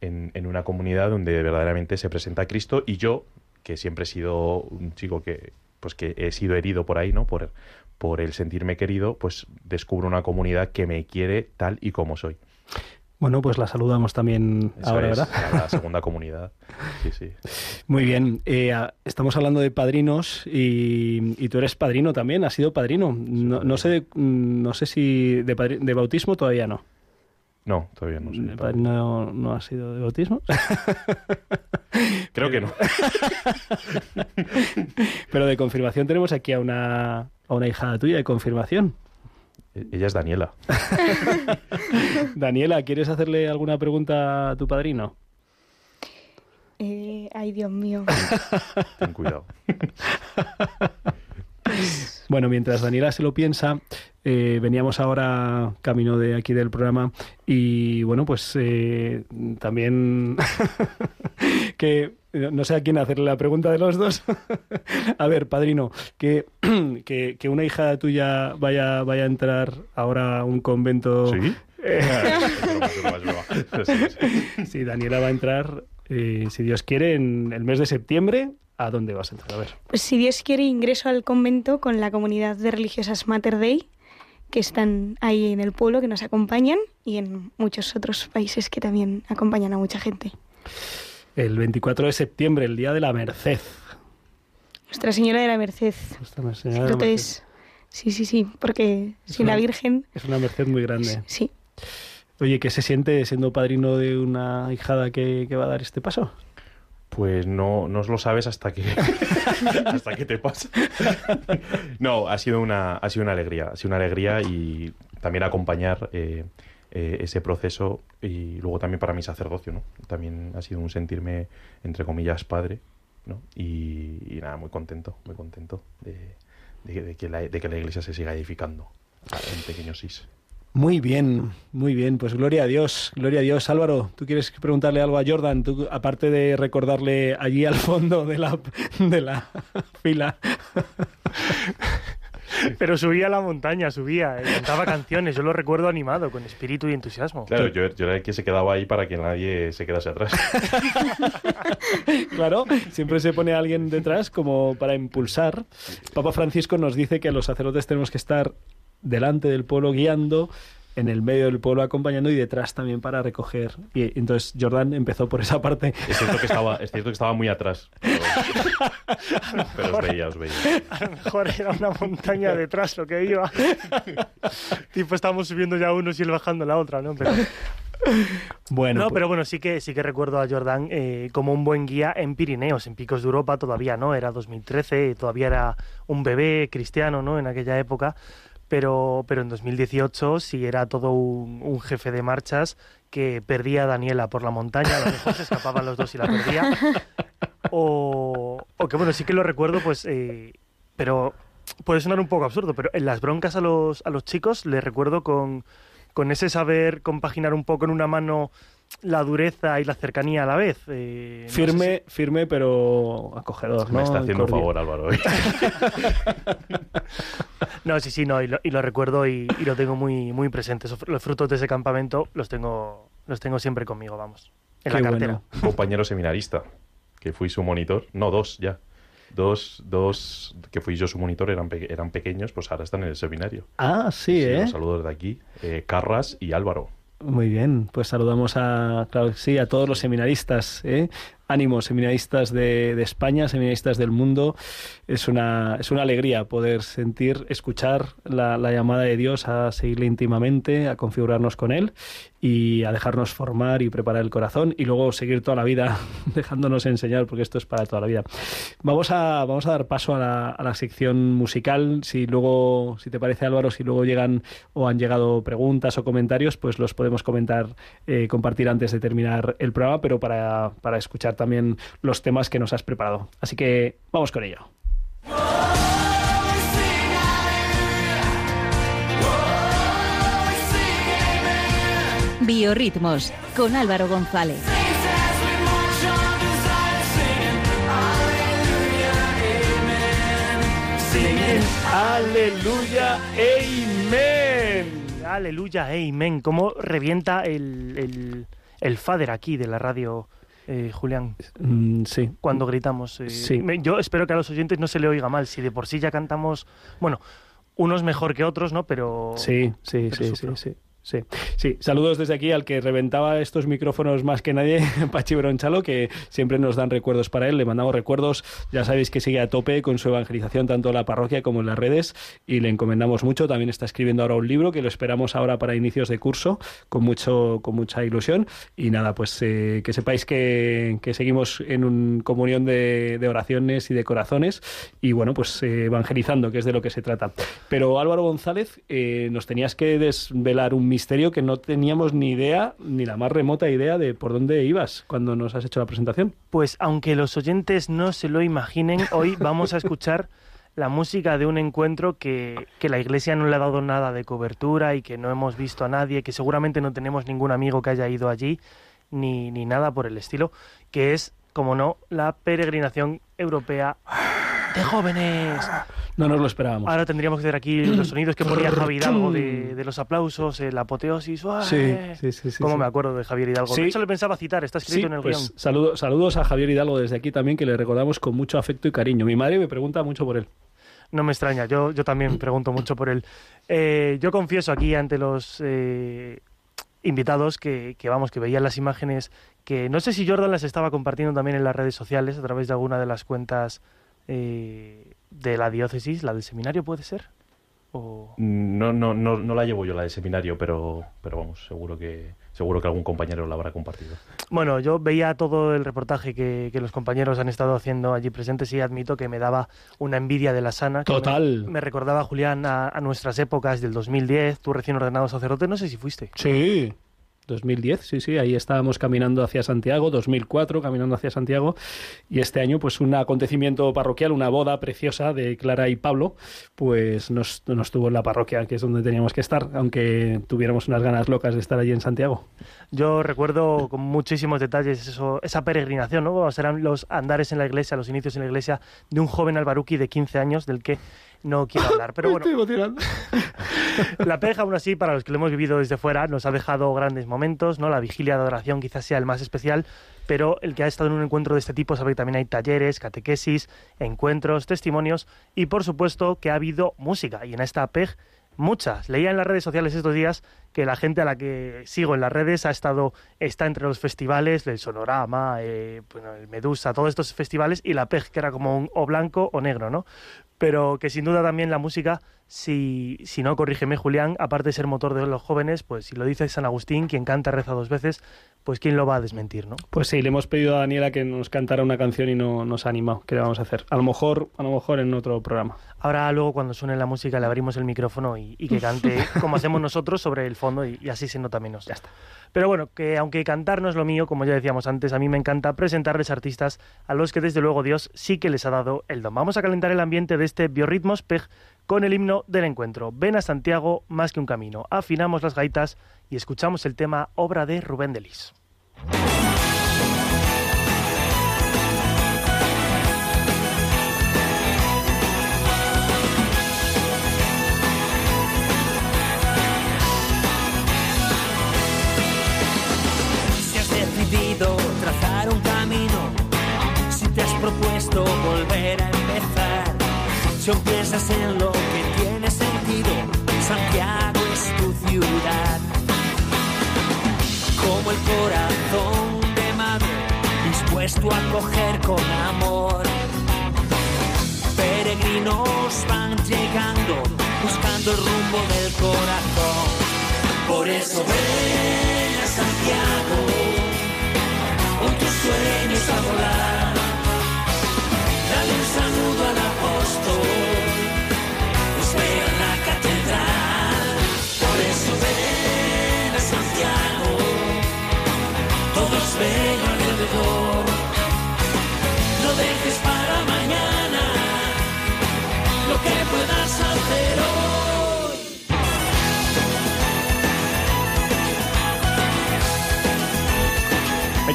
en, en una comunidad donde verdaderamente se presenta Cristo y yo, que siempre he sido un chico que pues que he sido herido por ahí, ¿no? Por, por el sentirme querido, pues descubro una comunidad que me quiere tal y como soy. Bueno, pues la saludamos también Eso ahora, es, ¿verdad? a la segunda comunidad. Sí, sí. Muy bien. Eh, estamos hablando de padrinos y, y tú eres padrino también, has sido padrino. No, no sé, de- no sé si de, padri- de bautismo todavía no. No, todavía no. soy ¿De padre. padrino no ha sido de bautismo? Creo que no. Pero de confirmación tenemos aquí a una, a una hijada tuya de confirmación. E- Ella es Daniela. Daniela, ¿quieres hacerle alguna pregunta a tu padrino? Eh, ay, Dios mío. Ten cuidado. Bueno, mientras Daniela se lo piensa, eh, veníamos ahora camino de aquí del programa y bueno, pues eh, también que no sé a quién hacerle la pregunta de los dos. a ver, padrino, que, que, que una hija tuya vaya, vaya a entrar ahora a un convento. ¿Sí? Eh, sí, Daniela va a entrar, eh, si Dios quiere, en el mes de septiembre. ¿A dónde vas a entrar? A ver. Pues si Dios quiere, ingreso al convento con la comunidad de religiosas Mater Dei, que están ahí en el pueblo, que nos acompañan, y en muchos otros países que también acompañan a mucha gente. El 24 de septiembre, el día de la Merced. Nuestra Señora de la Merced. Nuestra Señora de la Merced. es... Sí, sí, sí, porque Es sin la una- Virgen... Es una merced muy grande. Sí. Oye, ¿qué se siente siendo padrino de una hijada que, que va a dar este paso? Pues no, no os lo sabes hasta que hasta que te pasa. no, ha sido una ha sido una alegría, ha sido una alegría y también acompañar eh, eh, ese proceso y luego también para mi sacerdocio, ¿no? También ha sido un sentirme entre comillas padre, ¿no? Y, nada, muy contento, muy contento de que la, de que la iglesia se siga edificando en pequeños sis. Muy bien, muy bien. Pues gloria a Dios, gloria a Dios. Álvaro, ¿tú quieres preguntarle algo a Jordan? Tú, aparte de recordarle allí al fondo de la, de la fila. Pero subía a la montaña, subía, eh, cantaba canciones. Yo lo recuerdo animado, con espíritu y entusiasmo. Claro, yo, yo era el que se quedaba ahí para que nadie se quedase atrás. Claro, siempre se pone alguien detrás como para impulsar. Papa Francisco nos dice que los sacerdotes tenemos que estar delante del pueblo guiando en el medio del pueblo acompañando y detrás también para recoger. Y entonces Jordan empezó por esa parte. Es cierto que estaba, es cierto que estaba muy atrás. Pero, pero os veía, os veía. A lo mejor era una montaña detrás lo que iba. tipo, estábamos subiendo ya unos y él bajando la otra, ¿no? Pero, Bueno, no, pues- pero bueno, sí que, sí que recuerdo a Jordan eh, como un buen guía en Pirineos, en Picos de Europa todavía, ¿no? Era 2013, todavía era un bebé cristiano, ¿no? En aquella época. Pero, pero en 2018 sí era todo un, un jefe de marchas que perdía a Daniela por la montaña, a lo mejor se escapaban los dos y la perdía. O, o que bueno, sí que lo recuerdo, pues, eh, pero puede sonar un poco absurdo, pero en las broncas a los, a los chicos les recuerdo con, con ese saber compaginar un poco en una mano la dureza y la cercanía a la vez. eh, no sé firme, firme, pero acogedor, ¿no? Me está haciendo un favor, Álvaro. hoy. No, sí, sí, no, y lo, y lo recuerdo y, y lo tengo muy, muy presente. Los frutos de ese campamento los tengo, los tengo siempre conmigo, vamos, en Qué la cartera. bueno. Compañero seminarista, que fui su monitor. No, dos ya. Dos, dos que fui yo su monitor eran, pe- eran pequeños, pues ahora están en el seminario. Ah, sí, ¿eh? Los saludos de aquí. eh, Carras y Álvaro. Muy bien, pues saludamos a, claro sí, a todos los seminaristas. ¿eh? Ánimo, seminaristas de, de España, seminaristas del mundo. Es una, es una alegría poder sentir, escuchar la, la llamada de Dios a seguirle íntimamente, a configurarnos con Él y a dejarnos formar y preparar el corazón y luego seguir toda la vida dejándonos enseñar, porque esto es para toda la vida. Vamos a, vamos a dar paso a la, a la sección musical. Si luego, si te parece Álvaro, si luego llegan o han llegado preguntas o comentarios, pues los podemos comentar, eh, compartir antes de terminar el programa, pero para, para escuchar también los temas que nos has preparado. Así que vamos con ello. Biorritmos con Álvaro González. Aleluya, amén. Aleluya, amén. ¿Cómo revienta el, el, el fader aquí de la radio, eh, Julián? Mm, sí. Cuando gritamos. eh, Sí. me- yo espero que a los oyentes no se le oiga mal. Si de por sí ya cantamos, bueno, unos mejor que otros, ¿no? Pero Sí, sí, pero sí, sufro. sí. Sí, sí, saludos desde aquí al que reventaba estos micrófonos más que nadie, Pachi Bronchalo, que siempre nos dan recuerdos para él. Le mandamos recuerdos, ya sabéis que sigue a tope con su evangelización tanto en la parroquia como en las redes y le encomendamos mucho. También está escribiendo ahora un libro que lo esperamos ahora para inicios de curso con mucho, con mucha ilusión. Y nada, pues eh, que sepáis que, que seguimos en un comunión de, de oraciones y de corazones y bueno, pues eh, evangelizando, que es de lo que se trata. Pero Álvaro González, eh, nos tenías que desvelar un misterio que no teníamos ni idea, ni la más remota idea de por dónde ibas cuando nos has hecho la presentación. Pues aunque los oyentes no se lo imaginen, hoy vamos a escuchar la música de un encuentro que, que la Iglesia no le ha dado nada de cobertura y que no hemos visto a nadie, que seguramente no tenemos ningún amigo que haya ido allí, ni, ni nada por el estilo, que es, como no, la peregrinación europea de jóvenes. No nos lo esperábamos. Ahora tendríamos que hacer aquí los sonidos que ponía Javi Hidalgo de, de los aplausos, el apoteosis. Sí, sí, sí, sí, ¿Cómo sí. me acuerdo de Javier Hidalgo? Sí. De hecho, le pensaba citar, está escrito en el pues guion. saludo- saludos a Javier Hidalgo desde aquí también, que le recordamos con mucho afecto y cariño. Mi madre me pregunta mucho por él. No me extraña, yo, yo también pregunto mucho por él. Eh, yo confieso aquí ante los eh, invitados que, que, vamos, que veían las imágenes que no sé si Jordan las estaba compartiendo también en las redes sociales a través de alguna de las cuentas eh, de la diócesis, la del seminario puede ser. O... No, no, no, no la llevo yo la de seminario, pero, pero vamos, seguro que, seguro que algún compañero la habrá compartido. Bueno, yo veía todo el reportaje que, que los compañeros han estado haciendo allí presentes y admito que me daba una envidia de la sana. que Total. Me, me recordaba, Julián, a, a nuestras épocas del 2010, tú recién ordenado sacerdote, no sé si fuiste. Sí. 2010, sí, sí, ahí estábamos caminando hacia Santiago, 2004 caminando hacia Santiago y este año pues un acontecimiento parroquial, una boda preciosa de Clara y Pablo, pues nos, nos tuvo en la parroquia, que es donde teníamos que estar, aunque tuviéramos unas ganas locas de estar allí en Santiago. Yo recuerdo con muchísimos detalles eso, esa peregrinación, ¿no? Serán los andares en la iglesia, los inicios en la iglesia de un joven albaruqui de 15 años del que no quiero hablar. Pero bueno, la peja, aún así, para los que lo hemos vivido desde fuera, nos ha dejado grandes momentos, ¿no? La vigilia de adoración quizás sea el más especial, pero el que ha estado en un encuentro de este tipo sabe que también hay talleres, catequesis, encuentros, testimonios y, por supuesto, que ha habido música. Y en esta PEG, muchas. Leía en las redes sociales estos días que la gente a la que sigo en las redes ha estado, está entre los festivales, el Sonorama, eh, bueno, el Medusa, todos estos festivales, y la PEG, que era como un o blanco o negro, ¿no? Pero que sin duda también la música, si, si no, corrígeme Julián, aparte de ser motor de los jóvenes, pues si lo dice San Agustín, quien canta reza dos veces, pues quién lo va a desmentir, ¿no? Pues sí, le hemos pedido a Daniela que nos cantara una canción y no nos ha animado. ¿Qué le vamos a hacer? A lo mejor, a lo mejor en otro programa. Ahora luego cuando suene la música le abrimos el micrófono y, y que cante como hacemos nosotros sobre el fondo y, y así se nota menos. Ya está. Pero bueno, que aunque cantar no es lo mío, como ya decíamos antes, a mí me encanta presentarles artistas a los que desde luego Dios sí que les ha dado el don. Vamos a calentar el ambiente de este Biorritmos PEG con el himno del encuentro. Ven a Santiago más que un camino. Afinamos las gaitas y escuchamos el tema obra de Rubén Delis. Trazar un camino, si te has propuesto volver a empezar, si aún piensas en lo que tiene sentido, Santiago es tu ciudad. Como el corazón de madre, dispuesto a coger con amor. Peregrinos van llegando, buscando el rumbo del corazón. Por eso ven a Santiago, sueños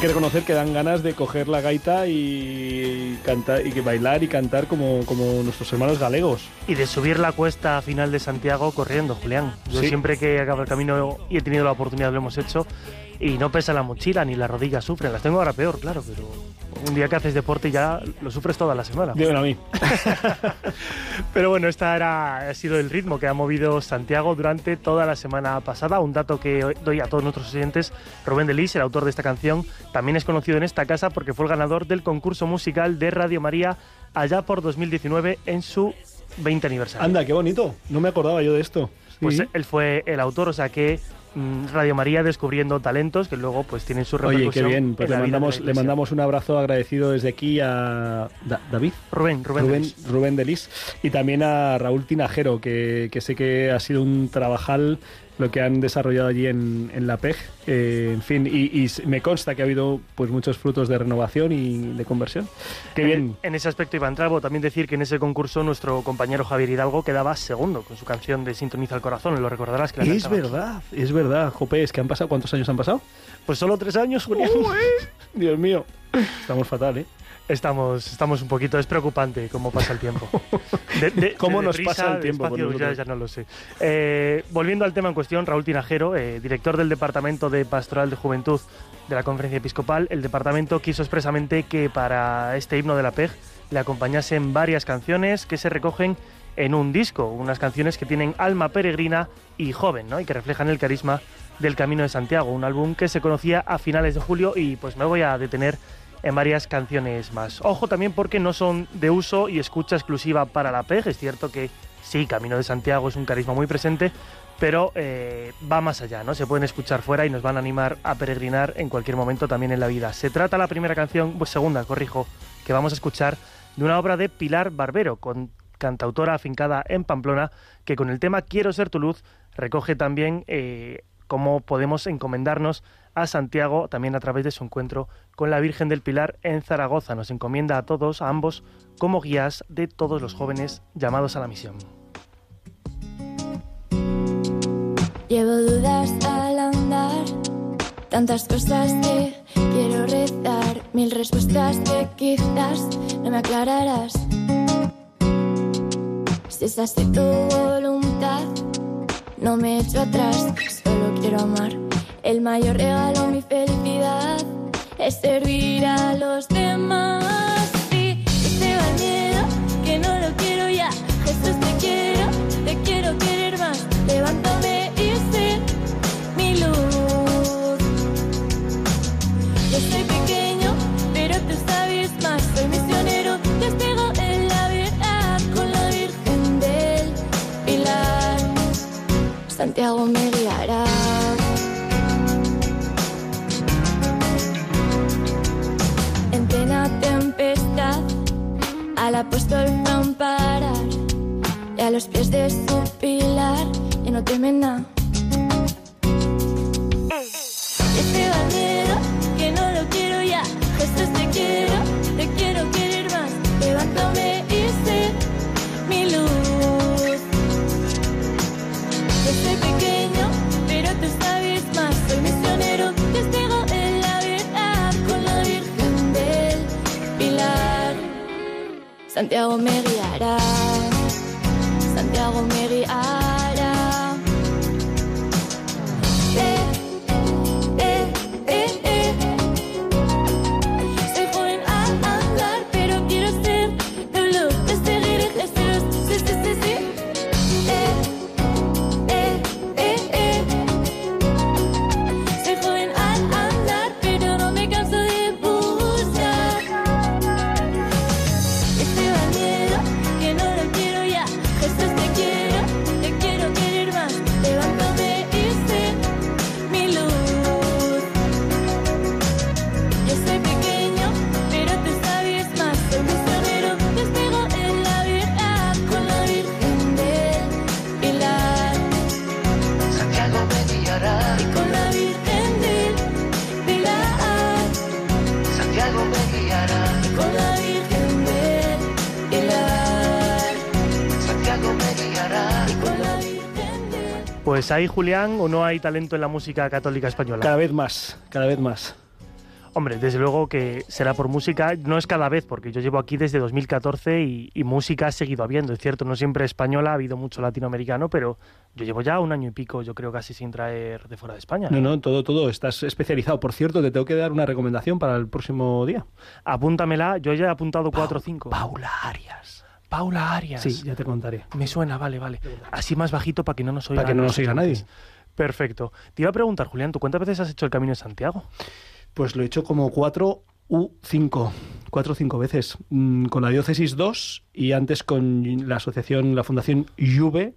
que reconocer que dan ganas de coger la gaita y cantar y que bailar y cantar como, como nuestros hermanos galegos. Y de subir la cuesta final de Santiago corriendo, Julián. Yo Sí. siempre que acabo el camino y he tenido la oportunidad lo hemos hecho. Y no pesa la mochila ni las rodillas sufren. Las tengo ahora peor, claro, pero un día que haces deporte ya lo sufres toda la semana. Dímelo a mí. Pero bueno, esta era, ha sido el ritmo que ha movido Santiago durante toda la semana pasada. Un dato que doy a todos nuestros oyentes, Rubén Delis, el autor de esta canción, también es conocido en esta casa porque fue el ganador del concurso musical de Radio María allá por 2019 en su 20 aniversario. Anda, qué bonito. No me acordaba yo de esto. Pues Sí. él fue el autor, o sea que Radio María descubriendo talentos que luego pues tienen su Oye, repercusión. qué bien. Pues le mandamos, le Iglesia. mandamos un abrazo agradecido desde aquí a Da- David. Rubén, Rubén. Rubén, Delis. Rubén Delis y también a Raúl Tinajero, que, que sé que ha sido un trabajal lo que han desarrollado allí en, en la PEG. Eh, en fin, y, y me consta que ha habido pues muchos frutos de renovación y de conversión. Qué En- bien. En ese aspecto entrar, bueno, también decir que en ese concurso nuestro compañero Javier Hidalgo quedaba segundo con su canción de Sintoniza el Corazón, lo recordarás que la Es verdad, es verdad. Jope, es que han pasado, ¿cuántos años han pasado? Pues solo tres años, Julián. Dios mío, estamos fatal, ¿eh? Estamos, estamos un poquito, es preocupante cómo pasa el tiempo. De- de- ¿Cómo de nos pasa el tiempo despacio, con ya, ya no lo sé. Eh, volviendo al tema en cuestión, Raúl Tinajero, eh, director del Departamento de Pastoral de Juventud de la Conferencia Episcopal, el departamento quiso expresamente que para este himno de la PEG le acompañasen varias canciones que se recogen en un disco, unas canciones que tienen alma peregrina y joven, ¿no? Y que reflejan el carisma del Camino de Santiago, un álbum que se conocía a finales de julio y pues me voy a detener en varias canciones más. Ojo también porque no son de uso y escucha exclusiva para la PEG, es cierto que sí, Camino de Santiago es un carisma muy presente, pero eh, va más allá, ¿no? Se pueden escuchar fuera y nos van a animar a peregrinar en cualquier momento también en la vida. Se trata la primera canción, pues segunda, corrijo, que vamos a escuchar de una obra de Pilar Barbero, con cantautora afincada en Pamplona, que con el tema Quiero ser tu luz recoge también eh, cómo podemos encomendarnos a Santiago también a través de su encuentro con la Virgen del Pilar en Zaragoza. Nos encomienda a todos, a ambos, como guías de todos los jóvenes llamados a la misión. Llevo dudas al andar, tantas cosas que quiero rezar, mil respuestas que quizás no me aclararás. Si es así tu voluntad, no me echo atrás, solo quiero amar. El mayor regalo mi felicidad es servir a los demás. Y se este va miedo, que no lo quiero ya. Jesús, te quiero, te quiero querer más. Levántame y sé mi luz. Yo soy pequeño, pero tú sabes más. Soy misionero, te en la verdad con la Virgen del Pilar. Santiago me Y a los pies de su pilar, y no teme nada. Pues hay, Julián, o no hay talento en la música católica española. Cada vez más, cada vez más. Hombre, desde luego que será por música, no es cada vez, porque yo llevo aquí desde 2014 y, y música ha seguido habiendo. Es cierto, no siempre española, ha habido mucho latinoamericano, pero yo llevo ya un año y pico, yo creo, casi sin traer de fuera de España. No, no, todo, todo. Estás especializado. Por cierto, te tengo que dar una recomendación para el próximo día. Apúntamela, yo ya he apuntado cuatro o cinco. Paula Arias. Paula Arias. Sí, ya te contaré. Me suena, vale, vale. Así más bajito para que no nos oiga. Para que no nos oiga nadie. Perfecto. Te iba a preguntar, Julián, ¿tú cuántas veces has hecho el Camino de Santiago? Pues lo he hecho como cuatro u cinco. Cuatro o cinco veces. Mm, Con la diócesis dos y antes con la asociación, la fundación Juve,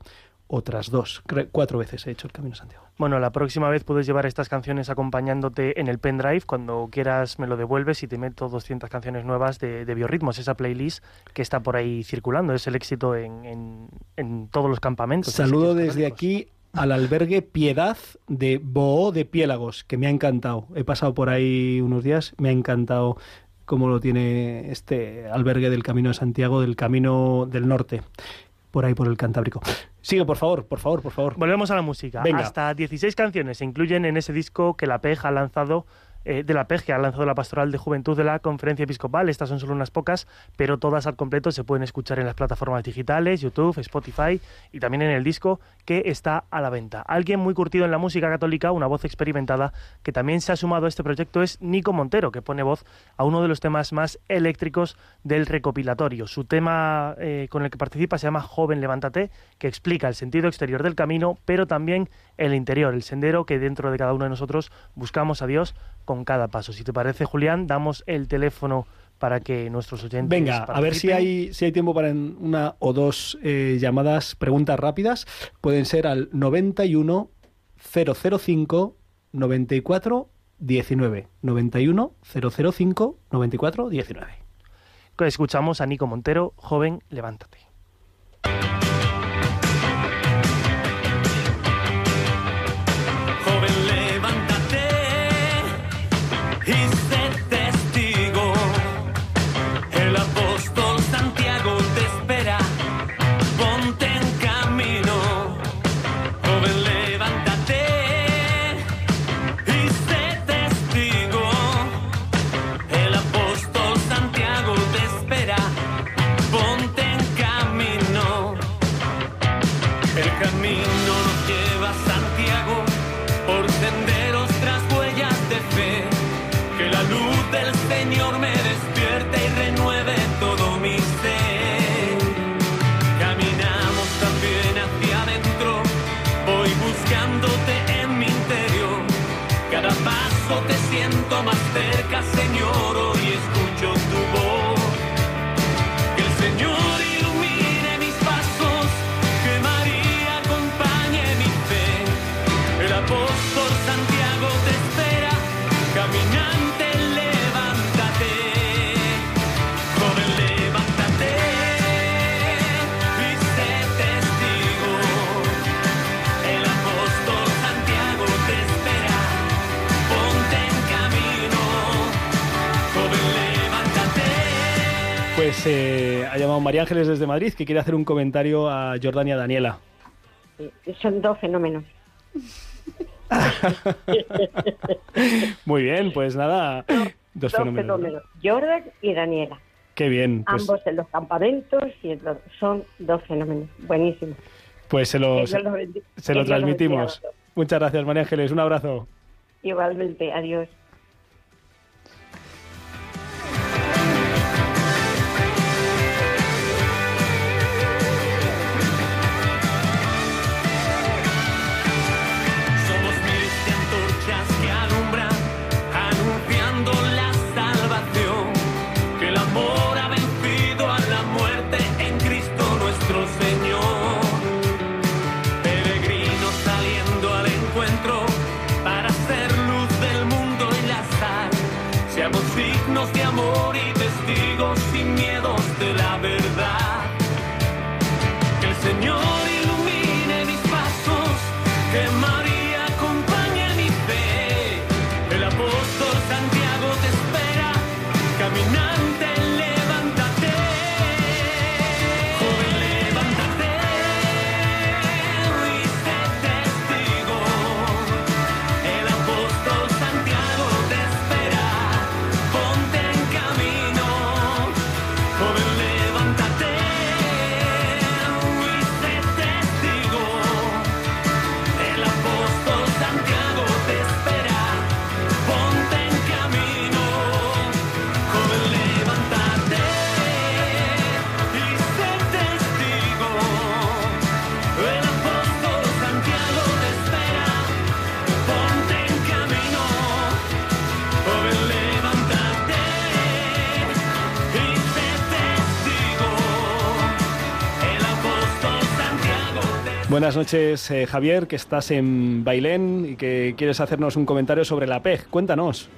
otras dos. Cuatro veces he hecho el Camino de Santiago. Bueno, la próxima vez puedes llevar estas canciones acompañándote en el pendrive. Cuando quieras me lo devuelves y te meto 200 canciones nuevas de, de biorritmos, esa playlist que está por ahí circulando. Es el éxito en, en- en todos los campamentos. Saludo desde aquí al albergue Piedad de Boó de Piélagos, que me ha encantado. He pasado por ahí unos días, me ha encantado cómo lo tiene este albergue del Camino de Santiago, del Camino del Norte, por ahí por el Cantábrico. Sigue, por favor, por favor, por favor. Volvemos a la música. Venga. Hasta 16 canciones se incluyen en ese disco que la PEG ha lanzado, eh, de la PEG que ha lanzado la Pastoral de Juventud de la Conferencia Episcopal. Estas son solo unas pocas, pero todas al completo se pueden escuchar en las plataformas digitales, YouTube, Spotify y también en el disco que está a la venta. Alguien muy curtido en la música católica, una voz experimentada, que también se ha sumado a este proyecto es Nico Montero, que pone voz a uno de los temas más eléctricos del recopilatorio. Su tema eh, con el que participa se llama Joven Levántate, que explica el sentido exterior del camino, pero también el interior, el sendero que dentro de cada uno de nosotros buscamos a Dios con cada paso. Si te parece, Julián, damos el teléfono para que nuestros oyentes. Venga, a ver si hay, si hay tiempo para una o dos eh, llamadas, preguntas rápidas. Pueden ser al 91 005 94 19. 91 005 94 19. Escuchamos a Nico Montero, Joven, Levántate. María Ángeles desde Madrid que quiere hacer un comentario a Jordania Daniela. Sí, Son dos fenómenos. Muy bien, pues nada, dos Dos fenómenos. ¿no? fenómenos. Jordan y Daniela. Qué bien, pues, Ambos en los campamentos y en los- son dos fenómenos. Buenísimos. pues se lo, se, se lo transmitimos. Muchas gracias, María Ángeles. Un abrazo. Igualmente, adiós. Buenas noches, eh, Javier, que estás en Bailén y que quieres hacernos un comentario sobre la PEG. Cuéntanos.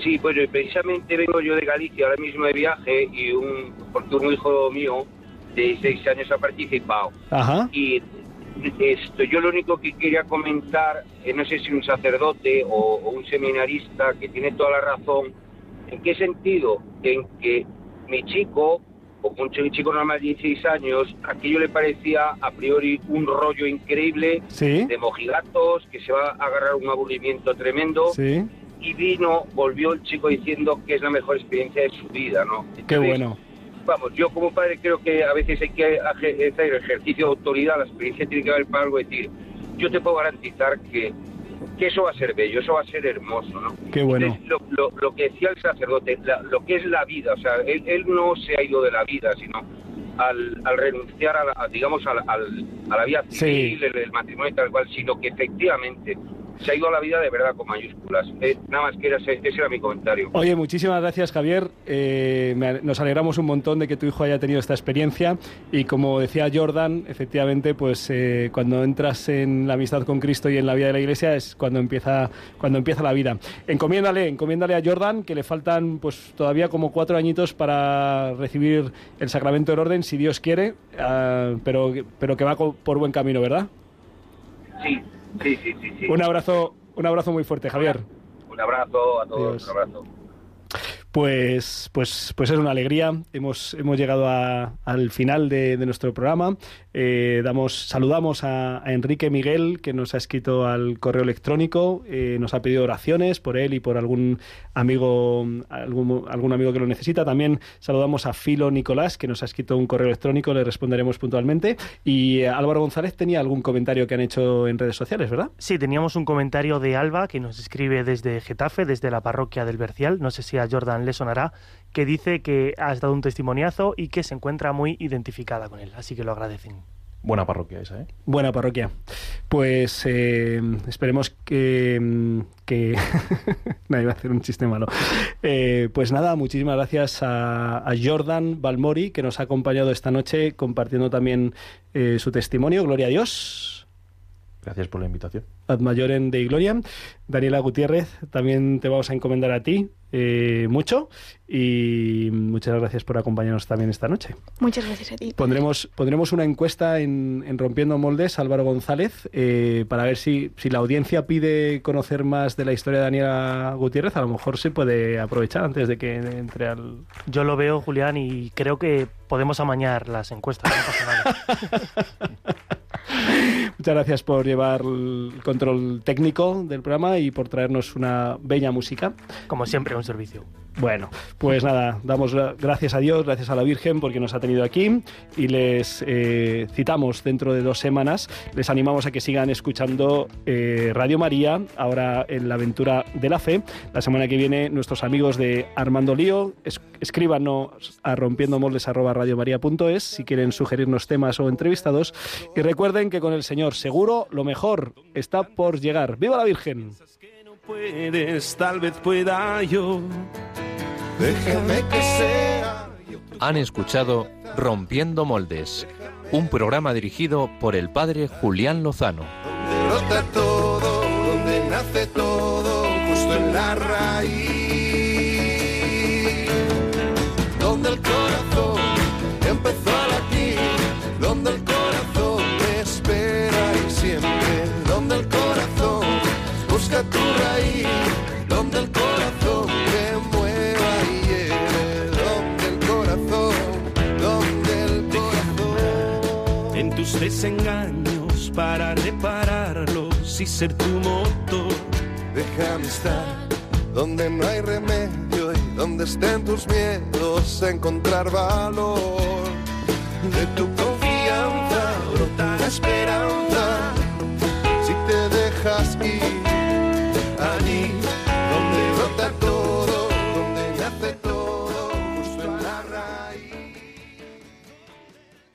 Sí, bueno, precisamente vengo yo de Galicia ahora mismo de viaje y un porque un hijo mío de seis años ha participado. Ajá. Y esto, yo lo único que quería comentar, eh, no sé si un sacerdote o, o un seminarista que tiene toda la razón, ¿en qué sentido? En que mi chico, un ch- chico normal de 16 años, aquello le parecía a priori un rollo increíble Sí. de mojigatos, que se va a agarrar un aburrimiento tremendo Sí. y vino, volvió el chico diciendo que es la mejor experiencia de su vida, ¿no? Qué bueno. Vamos, yo como padre creo que a veces hay que hacer ejercicio de autoridad, la experiencia tiene que haber para algo decir, yo te puedo garantizar que, que eso va a ser bello, eso va a ser hermoso, ¿no? Qué bueno. Entonces, lo, lo- lo que decía el sacerdote, la- lo que es la vida, o sea, él, él no se ha ido de la vida, sino al, al renunciar a, la- a, digamos, al- al- a la vida Sí. civil, el, el matrimonio y tal cual, sino que efectivamente se ha ido a la vida de verdad con mayúsculas. Eh, nada más que era, ese ese era mi comentario. Oye, muchísimas gracias, Javier. Eh, me nos alegramos un montón de que tu hijo haya tenido esta experiencia. Y como decía Jordan, efectivamente, pues eh, cuando entras en la amistad con Cristo y en la vida de la Iglesia es cuando empieza, cuando empieza la vida. Encomiéndale, encomiéndale a Jordan que le faltan pues todavía como cuatro añitos para recibir el sacramento del orden, si Dios quiere, ah, pero, pero que va por buen camino, ¿verdad? Sí, sí, sí, sí. sí. Un abrazo, un abrazo muy fuerte, Javier. Un abrazo a todos, Adiós. un abrazo. Pues, pues, pues es una alegría. Hemos, hemos llegado a- al final de, nuestro programa. Eh, damos, saludamos a, a Enrique Miguel, que nos ha escrito al correo electrónico. eh, nos ha pedido oraciones por él y por algún amigo, algún, algún amigo que lo necesita. También saludamos a Filo Nicolás, que nos ha escrito un correo electrónico. Le responderemos puntualmente. Y eh, Álvaro González tenía algún comentario que han hecho en redes sociales, ¿verdad? Sí, teníamos un comentario de Alba que nos escribe desde Getafe, desde la parroquia del Bercial, no sé si a Jordan le sonará, que dice que has dado un testimoniazo y que se encuentra muy identificada con él, así que lo agradecen. Buena parroquia esa, ¿eh? Buena parroquia. Pues eh, esperemos que... que... Nadie va a hacer un chiste malo. Eh, pues nada, muchísimas gracias a, a Jordan Balmori, que nos ha acompañado esta noche compartiendo también eh, su testimonio. Gloria a Dios. Gracias por la invitación. Ad Majorem Dei Gloria. Daniela Gutiérrez, también te vamos a encomendar a ti eh, mucho y muchas gracias por acompañarnos también esta noche. Muchas gracias a ti. Pondremos, pondremos una encuesta en, en Rompiendo Moldes, Álvaro González, eh, para ver si, si la audiencia pide conocer más de la historia de Daniela Gutiérrez. A lo mejor se puede aprovechar antes de que entre al. Yo lo veo, Julián, y creo que podemos amañar las encuestas. No pasa nada. Muchas gracias por llevar el control técnico del programa y por traernos una bella música. Como siempre, un servicio. Bueno, pues nada, damos gra- gracias a Dios, gracias a la Virgen porque nos ha tenido aquí y les eh, citamos dentro de dos semanas. Les animamos a que sigan escuchando eh, Radio María, ahora en la aventura de la fe. La semana que viene nuestros amigos de Armando Lío, es- escríbanos a rompiendomoldes@radiomaria.es si quieren sugerirnos temas o entrevistados y recuerden que con el Señor seguro lo mejor está por llegar. ¡Viva la Virgen! Puedes, tal vez pueda yo. Déjame que sea. Han escuchado Rompiendo Moldes, un programa dirigido por el padre Julián Lozano. brota todo, donde nace todo, justo en la raíz. Donde el corazón empezó desengaños para repararlos y ser tu motor. Déjame estar donde no hay remedio y donde estén tus miedos, encontrar valor. De tu confianza brota esperanza